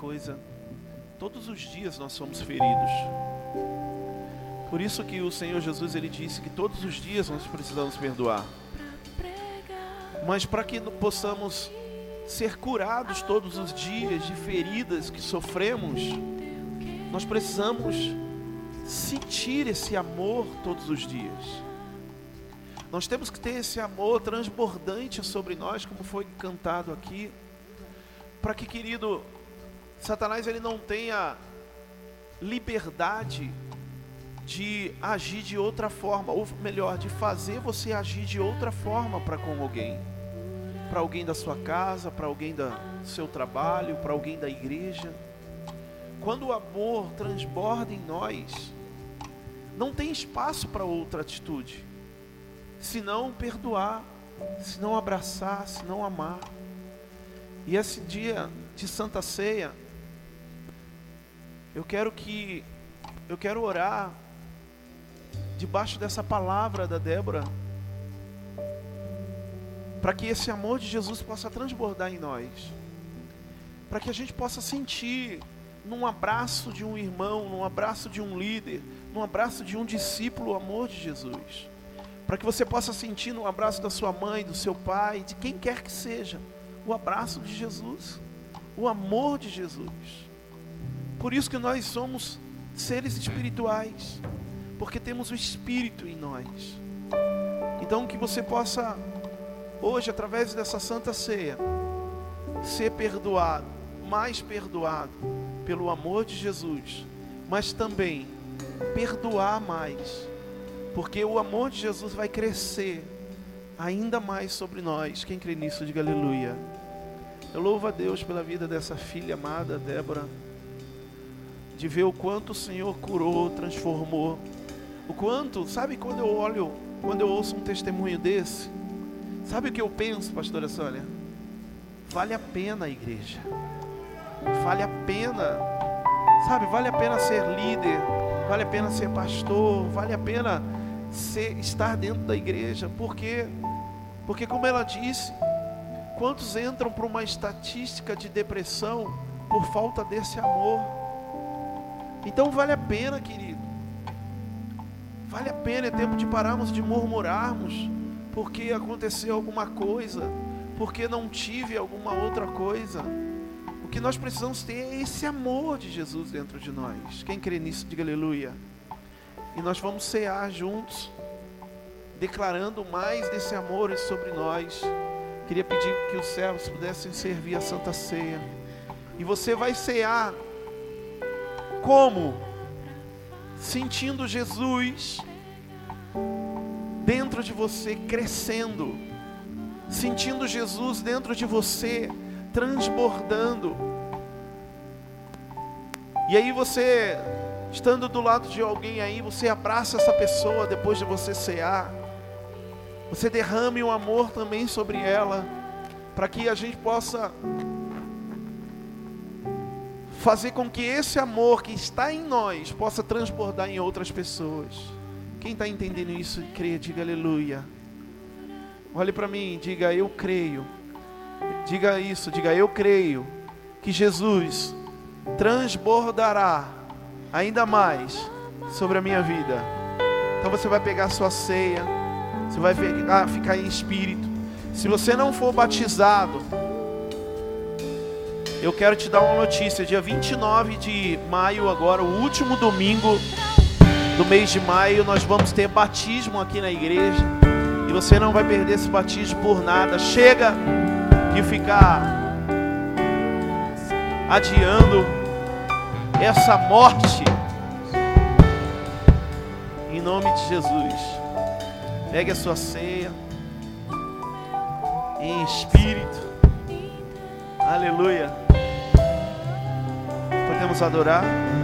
coisa: todos os dias nós somos feridos. Por isso que o Senhor Jesus ele disse que todos os dias nós precisamos perdoar. Mas para que possamos ser curados todos os dias de feridas que sofremos, nós precisamos sentir esse amor todos os dias. Nós temos que ter esse amor transbordante sobre nós, como foi cantado aqui, para que, querido, Satanás ele não tenha liberdade de agir de outra forma, ou melhor, de fazer você agir de outra forma para com alguém, para alguém da sua casa, para alguém do seu trabalho, para alguém da igreja. Quando o amor transborda em nós, não tem espaço para outra atitude se não perdoar, se não abraçar, se não amar. E esse dia de Santa Ceia, eu quero que eu quero orar debaixo dessa palavra da Débora, para que esse amor de Jesus possa transbordar em nós, para que a gente possa sentir num abraço de um irmão, num abraço de um líder, num abraço de um discípulo o amor de Jesus para que você possa sentir no abraço da sua mãe, do seu pai, de quem quer que seja, o abraço de Jesus, o amor de Jesus. Por isso que nós somos seres espirituais, porque temos o Espírito em nós. Então que você possa hoje, através dessa Santa Ceia, ser perdoado, mais perdoado pelo amor de Jesus, mas também perdoar mais porque o amor de Jesus vai crescer ainda mais sobre nós. Quem crê nisso, diga aleluia. Eu louvo a Deus pela vida dessa filha amada, Débora, de ver o quanto o Senhor curou, transformou. O quanto, sabe quando eu olho, quando eu ouço um testemunho desse, sabe o que eu penso, pastora Sônia? Vale a pena a igreja. Vale a pena, sabe, vale a pena ser líder, vale a pena ser pastor, vale a pena ser, estar dentro da igreja, porque, porque como ela disse, quantos entram para uma estatística de depressão por falta desse amor? Então vale a pena, querido. Vale a pena, é tempo de pararmos de murmurarmos porque aconteceu alguma coisa, porque não tive alguma outra coisa. O que nós precisamos ter é esse amor de Jesus dentro de nós. Quem crê nisso, diga aleluia. E nós vamos cear juntos, declarando mais desse amor sobre nós. Queria pedir que os servos pudessem servir a Santa Ceia. E você vai cear como? Sentindo Jesus dentro de você crescendo, sentindo Jesus dentro de você transbordando. E aí você Estando do lado de alguém aí, você abraça essa pessoa depois de você cear. Você derrame um amor também sobre ela, para que a gente possa fazer com que esse amor que está em nós possa transbordar em outras pessoas. Quem está entendendo isso, crê, diga aleluia. Olhe para mim, diga eu creio. Diga isso, diga eu creio que Jesus transbordará ainda mais sobre a minha vida. Então você vai pegar sua ceia, você vai ficar em espírito. Se você não for batizado,
Eu quero te dar uma notícia. Dia 29 de maio, agora, o último domingo do mês de maio, nós vamos ter batismo aqui na igreja. E você não vai perder esse batismo por nada. Chega de ficar adiando essa morte. Em nome de Jesus. Pegue a sua ceia em espírito. Aleluia. Podemos adorar.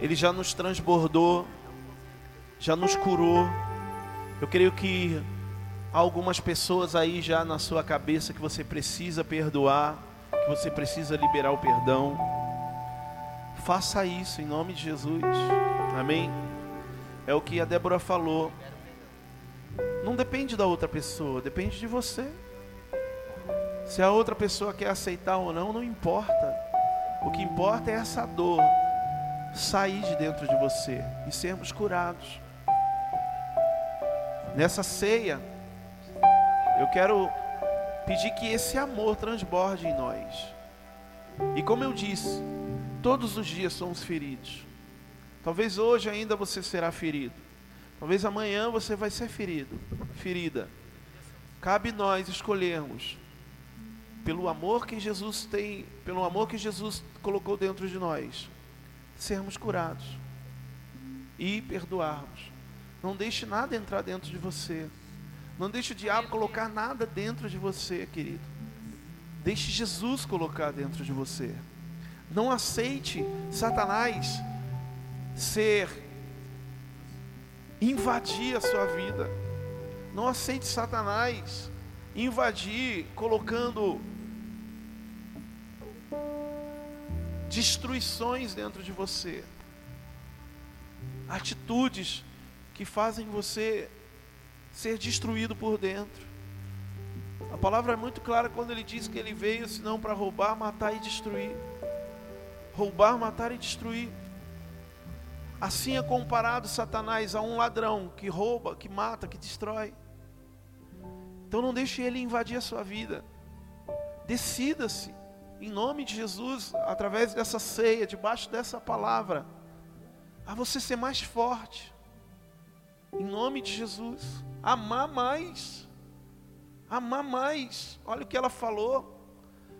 Ele já nos transbordou, já nos curou. Eu creio que há algumas pessoas aí já na sua cabeça que você precisa perdoar, que você precisa liberar o perdão. Faça isso em nome de Jesus. Amém. É o que a Débora falou. Não depende da outra pessoa, depende de você. Se a outra pessoa quer aceitar ou não, não importa. O que importa é essa dor sair de dentro de você e sermos curados. Nessa ceia, eu quero pedir que esse amor transborde em nós. E como eu disse, todos os dias somos feridos. Talvez hoje ainda você será ferido. Talvez amanhã você vai ser ferido, ferida. Cabe nós escolhermos pelo amor que Jesus tem, pelo amor que Jesus colocou dentro de nós, sermos curados e perdoarmos. Não deixe nada entrar dentro de você. Não deixe o diabo colocar nada dentro de você, querido. Deixe Jesus colocar dentro de você. Não aceite Satanás ser invadir a sua vida. Não aceite Satanás invadir, colocando destruições dentro de você, atitudes que fazem você ser destruído por dentro. A palavra é muito clara quando ele diz que ele veio senão para roubar, matar e destruir. Roubar, matar e destruir. Assim é comparado Satanás a um ladrão que rouba, que mata, que destrói. Então não deixe ele invadir a sua vida. Decida-se
em nome de Jesus, através dessa ceia, debaixo dessa palavra, a você ser mais forte, em nome de Jesus, amar mais, amar mais. Olha o que ela falou,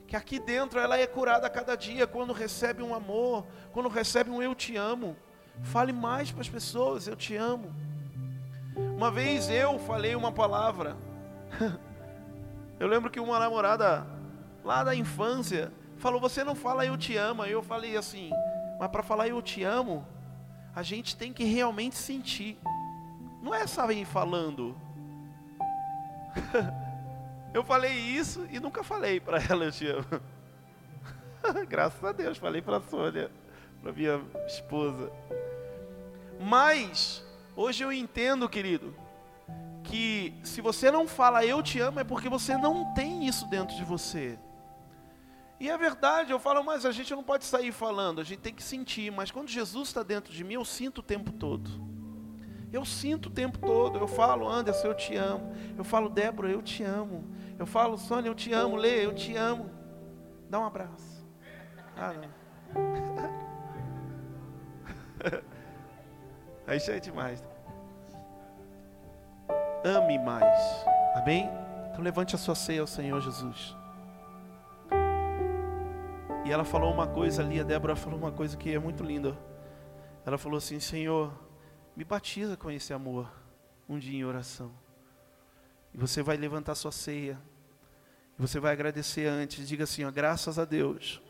que aqui dentro ela é curada a cada dia quando recebe um amor, quando recebe um eu te amo. Fale mais para as pessoas, eu te amo. Uma vez eu falei uma palavra. Eu lembro que uma namorada lá da infância falou: Você não fala eu te amo. Aí eu falei assim: Mas para falar eu te amo, a gente tem que realmente sentir. Não é só ir falando. eu falei isso e nunca falei para ela eu te amo. Graças a Deus, falei para a Sônia, para minha esposa. Mas, hoje eu entendo, querido, que se você não fala eu te amo é porque você não tem isso dentro de você. E é verdade, eu falo, mas a gente não pode sair falando, a gente tem que sentir. Mas quando Jesus está dentro de mim, eu sinto o tempo todo. Eu sinto o tempo todo. Eu falo, Anderson, eu te amo. Eu falo, Débora, eu te amo. Eu falo, Sônia, eu te amo. Lê, eu te amo. Dá um abraço. Ah, não. Aí já é demais. Ame mais. Amém? Então levante a sua ceia ao Senhor Jesus. E ela falou uma coisa ali, a Débora falou uma coisa que é muito linda. Ela falou assim: Senhor, me batiza com esse amor um dia em oração. E você vai levantar sua ceia. E você vai agradecer antes. Diga assim: ó, graças a Deus.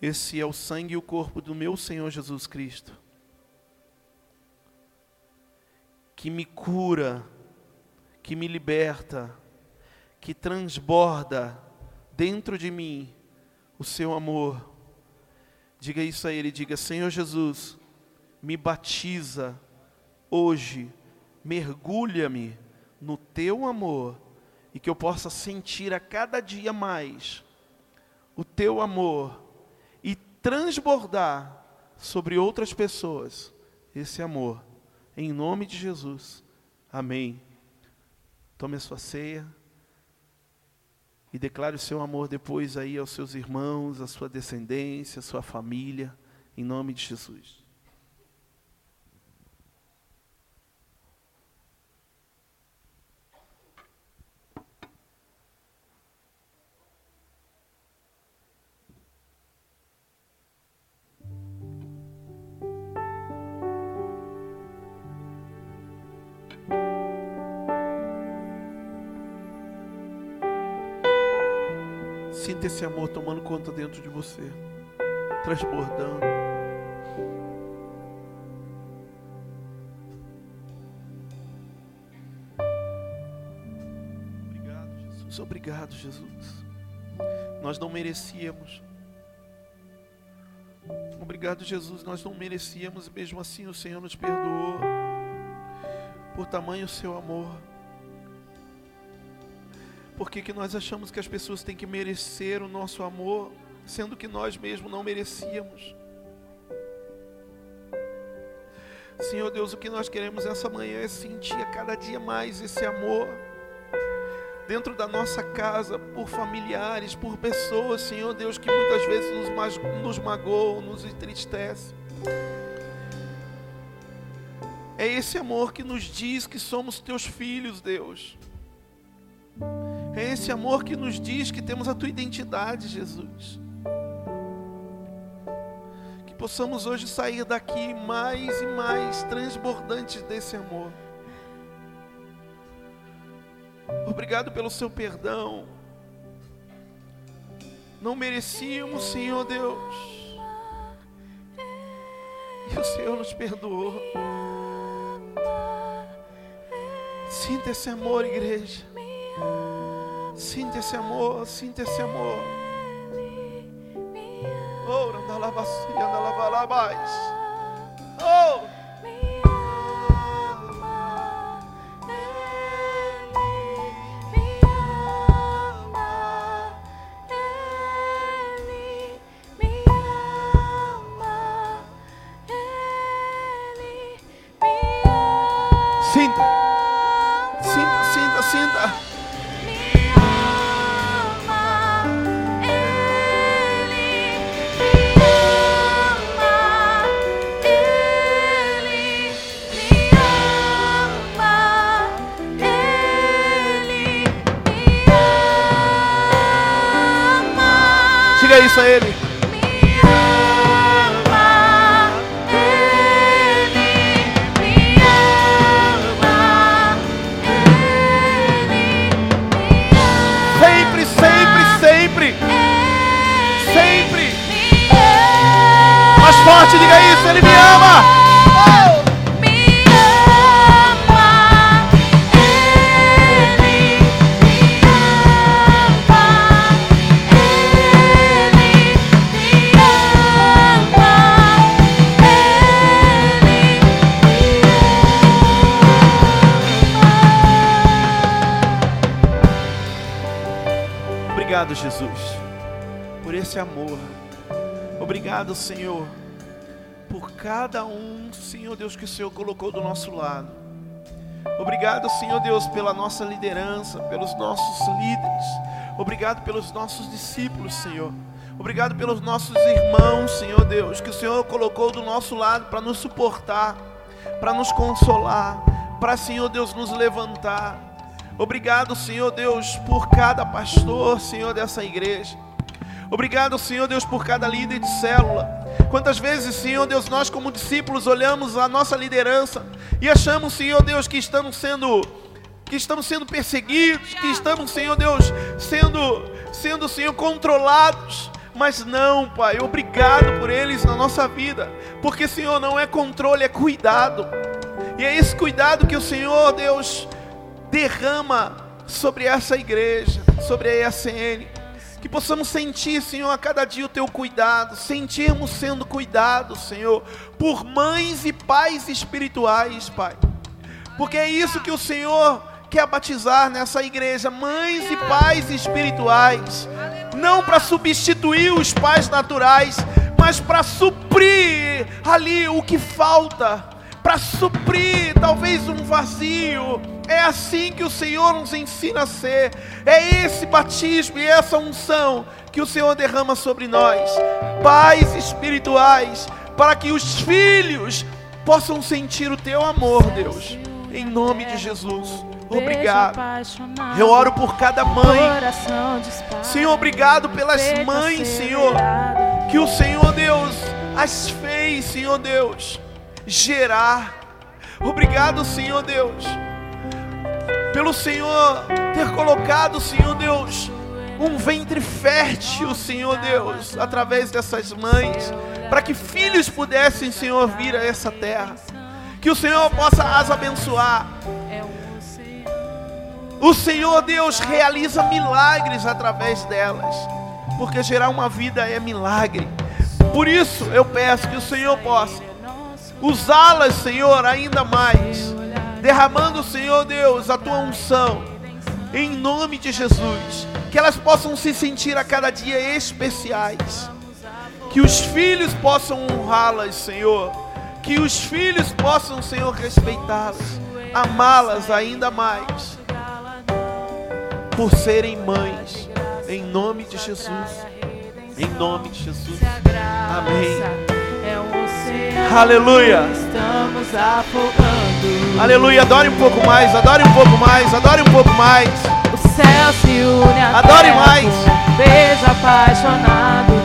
Esse é o sangue e o corpo do meu Senhor Jesus Cristo que me cura, que me liberta, que transborda dentro de mim o seu amor. Diga isso a Ele, diga: Senhor Jesus, me batiza hoje, mergulha-me no teu amor e que eu possa sentir a cada dia mais o teu amor e transbordar sobre outras pessoas esse amor em nome de Jesus. Amém. Tome a sua ceia e declare o seu amor depois aí aos seus irmãos, à sua descendência, à sua família, em nome de Jesus. Sinta esse amor tomando conta dentro de você, transbordando. Obrigado, Jesus. Obrigado, Jesus. Nós não merecíamos. Obrigado, Jesus. Nós não merecíamos, mesmo assim o Senhor nos perdoou por tamanho seu amor. Por que, que nós achamos que as pessoas têm que merecer o nosso amor, sendo que nós mesmos não merecíamos? Senhor Deus, o que nós queremos essa manhã é sentir a cada dia mais esse amor dentro da nossa casa, por familiares, por pessoas, Senhor Deus, que muitas vezes nos, nos magoam, nos entristece. É esse amor que nos diz que somos teus filhos, Deus. É esse amor que nos diz que temos a tua identidade, Jesus. Que possamos hoje sair daqui mais e mais transbordantes desse amor. Obrigado pelo seu perdão. Não merecíamos, Senhor Deus. E o Senhor nos perdoou. Sinta esse amor, igreja. Sinta esse amor, sinta esse amor. Oh, andalabacia, andalabalabais. Oh! Sempre.
Me ama.
Mais forte, diga isso. Ele me ama. Jesus, por esse amor. Obrigado, Senhor, por cada um, Senhor Deus, que o Senhor colocou do nosso lado. Obrigado, Senhor Deus, pela nossa liderança, pelos nossos líderes. Obrigado pelos nossos discípulos, Senhor. Obrigado pelos nossos irmãos, Senhor Deus, que o Senhor colocou do nosso lado para nos suportar, para nos consolar, para, Senhor Deus, nos levantar. Obrigado, Senhor Deus, por cada pastor, Senhor, dessa igreja. Obrigado, Senhor Deus, por cada líder de célula. Quantas vezes, Senhor Deus, nós como discípulos olhamos a nossa liderança e achamos, Senhor Deus, que estamos sendo que estamos sendo perseguidos, que estamos, Senhor Deus, sendo sendo, Senhor, controlados. Mas não, Pai, obrigado por eles na nossa vida, porque, Senhor, não é controle, é cuidado. E é esse cuidado que o Senhor, Deus, derrama sobre essa igreja, sobre a ESN. Que possamos sentir, Senhor, a cada dia o teu cuidado, sentirmos sendo cuidados, Senhor, por mães e pais espirituais, Pai. Porque é isso que o Senhor quer batizar nessa igreja, mães e pais espirituais, não para substituir os pais naturais, mas para suprir ali o que falta, para suprir talvez um vazio. É assim que o Senhor nos ensina a ser. É esse batismo e essa unção que o Senhor derrama sobre nós, pais espirituais, para que os filhos possam sentir o teu amor, Deus. Em nome de Jesus. Obrigado. Eu oro por cada mãe. Senhor, obrigado pelas mães, Senhor, que o Senhor Deus as fez, Senhor Deus, gerar. Obrigado, Senhor Deus, pelo Senhor ter colocado, Senhor Deus, um ventre fértil, Senhor Deus, através dessas mães, para que filhos pudessem, Senhor, vir a essa terra. Que o Senhor possa as abençoar. O Senhor Deus realiza milagres através delas, porque gerar uma vida é milagre. Por isso eu peço que o Senhor possa usá-las, Senhor, ainda mais, derramando, Senhor Deus, a tua unção, em nome de Jesus, que elas possam se sentir a cada dia especiais, que os filhos possam honrá-las, Senhor, que os filhos possam, Senhor, respeitá-las, amá-las ainda mais por serem mães, em nome de Jesus. Em nome de Jesus. Amém. Aleluia.
Estamos afogando.
Aleluia. Adore um pouco mais, adore um pouco mais, adore um pouco mais.
O céu se une à
Adore
terra
mais.
Um beijo apaixonado.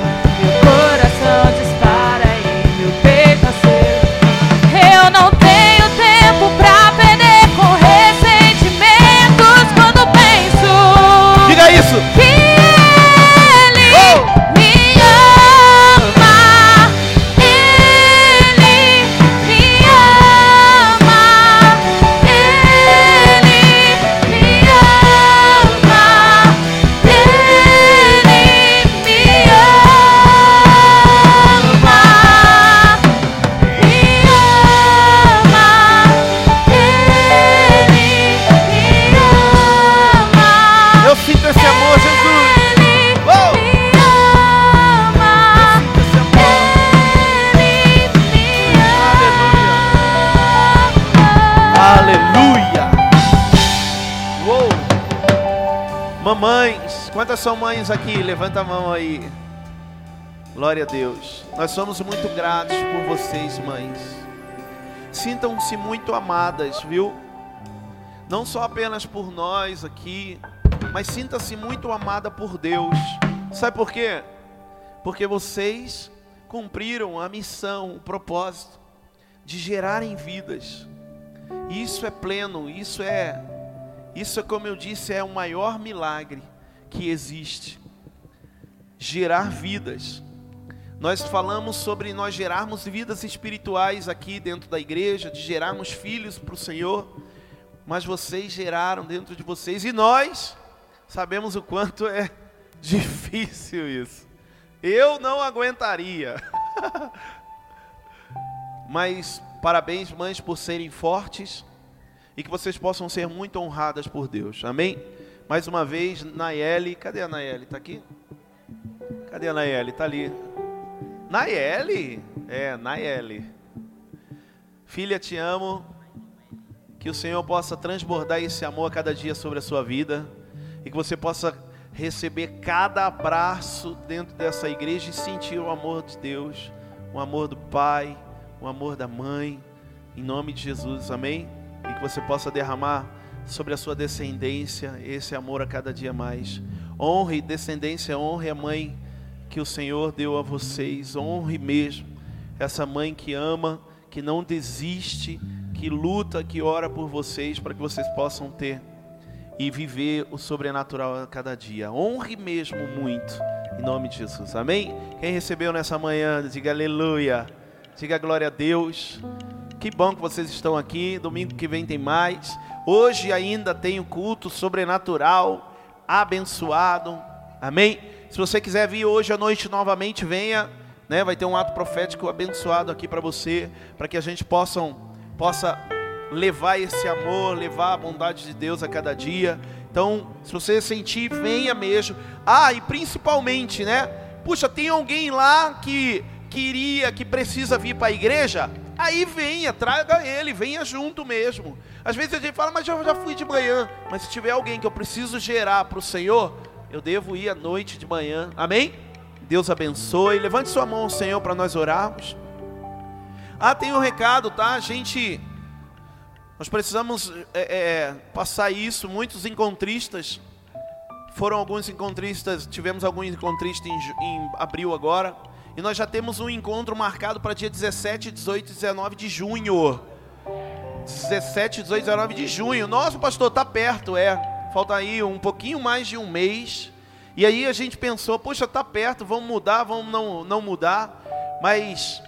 Mamães, quantas são mães aqui? Levanta a mão aí. Glória a Deus. Nós somos muito gratos por vocês, mães. Sintam-se muito amadas, viu? Não só apenas por nós aqui, mas sinta-se muito amada por Deus. Sabe por quê? porque vocês cumpriram a missão, o propósito de gerarem vidas. Isso é pleno, isso é isso como eu disse, é o maior milagre que existe. Gerar vidas. Nós falamos sobre nós gerarmos vidas espirituais aqui dentro da igreja, de gerarmos filhos para o Senhor, mas vocês geraram dentro de vocês e nós sabemos o quanto é difícil isso. Eu não aguentaria. mas parabéns, mães, por serem fortes e que vocês possam ser muito honradas por Deus. Amém? Mais uma vez, Nayeli, cadê a Nayeli? Está aqui? Cadê a Nayeli? Está ali. Nayeli? É, Nayeli. Filha, te amo. Que o Senhor possa transbordar esse amor a cada dia sobre a sua vida. E que você possa receber cada abraço dentro dessa igreja e sentir o amor de Deus, o amor do Pai, o amor da mãe. Em nome de Jesus, amém? Você possa derramar sobre a sua descendência esse amor a cada dia mais. Honre descendência, honre a mãe que o Senhor deu a vocês, honre mesmo essa mãe que ama, que não desiste, que luta, que ora por vocês para que vocês possam ter e viver o sobrenatural a cada dia. Honre mesmo muito, em nome de Jesus. Amém? Quem recebeu nessa manhã, diga aleluia. Diga glória a Deus. Que bom que vocês estão aqui. Domingo que vem tem mais. Hoje ainda tem o culto sobrenatural, abençoado. Amém? Se você quiser vir hoje à noite novamente, venha. Né? Vai ter um ato profético abençoado aqui para você, para que a gente possa levar esse amor, levar a bondade de Deus a cada dia. Então, se você sentir, venha mesmo. Ah, e principalmente, né? Puxa, tem alguém lá que queria, que precisa vir para a igreja? Aí venha, traga ele, venha junto mesmo. Às vezes a gente fala, mas eu já fui de manhã. Mas se tiver alguém que eu preciso gerar para o Senhor, eu devo ir à noite de manhã. Amém? Deus abençoe. Levante sua mão Senhor para nós orarmos. Ah, tem um recado, tá? A gente. Nós precisamos é, é, passar isso. Muitos encontristas. Foram alguns encontristas. Tivemos alguns encontristas em, em abril agora e nós já temos um encontro marcado para dia 17, 18 e 19 de junho. 17, 18 e 19 de junho. Nossa, pastor, tá perto, é. Falta aí um pouquinho mais de um mês. E aí a gente pensou, poxa, tá perto, vamos mudar, vamos não, não mudar. Mas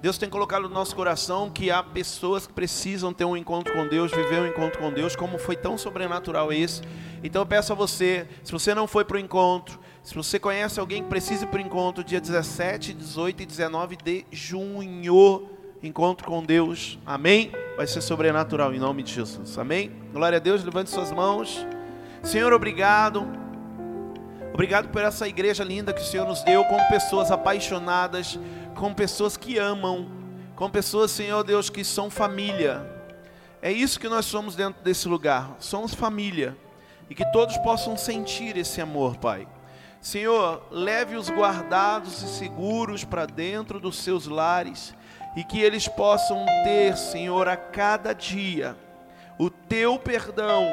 Deus tem colocado no nosso coração que há pessoas que precisam ter um encontro com Deus, viver um encontro com Deus, como foi tão sobrenatural esse. Então eu peço a você, se você não foi para o encontro, se você conhece alguém que precisa ir para o encontro, dia 17, 18 e 19 de junho, encontro com Deus, amém? Vai ser sobrenatural em nome de Jesus, amém? Glória a Deus, levante suas mãos. Senhor, obrigado. Obrigado por essa igreja linda que o Senhor nos deu, com pessoas apaixonadas, com pessoas que amam, com pessoas, Senhor Deus, que são família. É isso que nós somos dentro desse lugar, somos família. E que todos possam sentir esse amor, Pai. Senhor, leve-os guardados e seguros para dentro dos seus lares e que eles possam ter, Senhor, a cada dia o teu perdão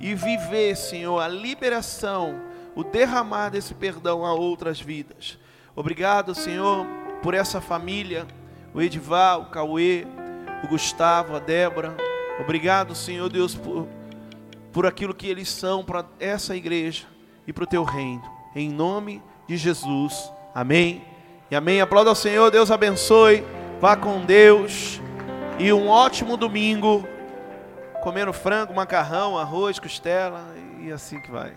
e viver, Senhor, a liberação, o derramar desse perdão a outras vidas. Obrigado, Senhor, por essa família, o Edival, o Cauê, o Gustavo, a Débora. Obrigado, Senhor Deus, por, por aquilo que eles são para essa igreja e para o teu reino em nome de Jesus. Amém. E amém. Aplauda ao Senhor, Deus abençoe. Vá com Deus. E um ótimo domingo. Comendo frango, macarrão, arroz, costela e assim que vai.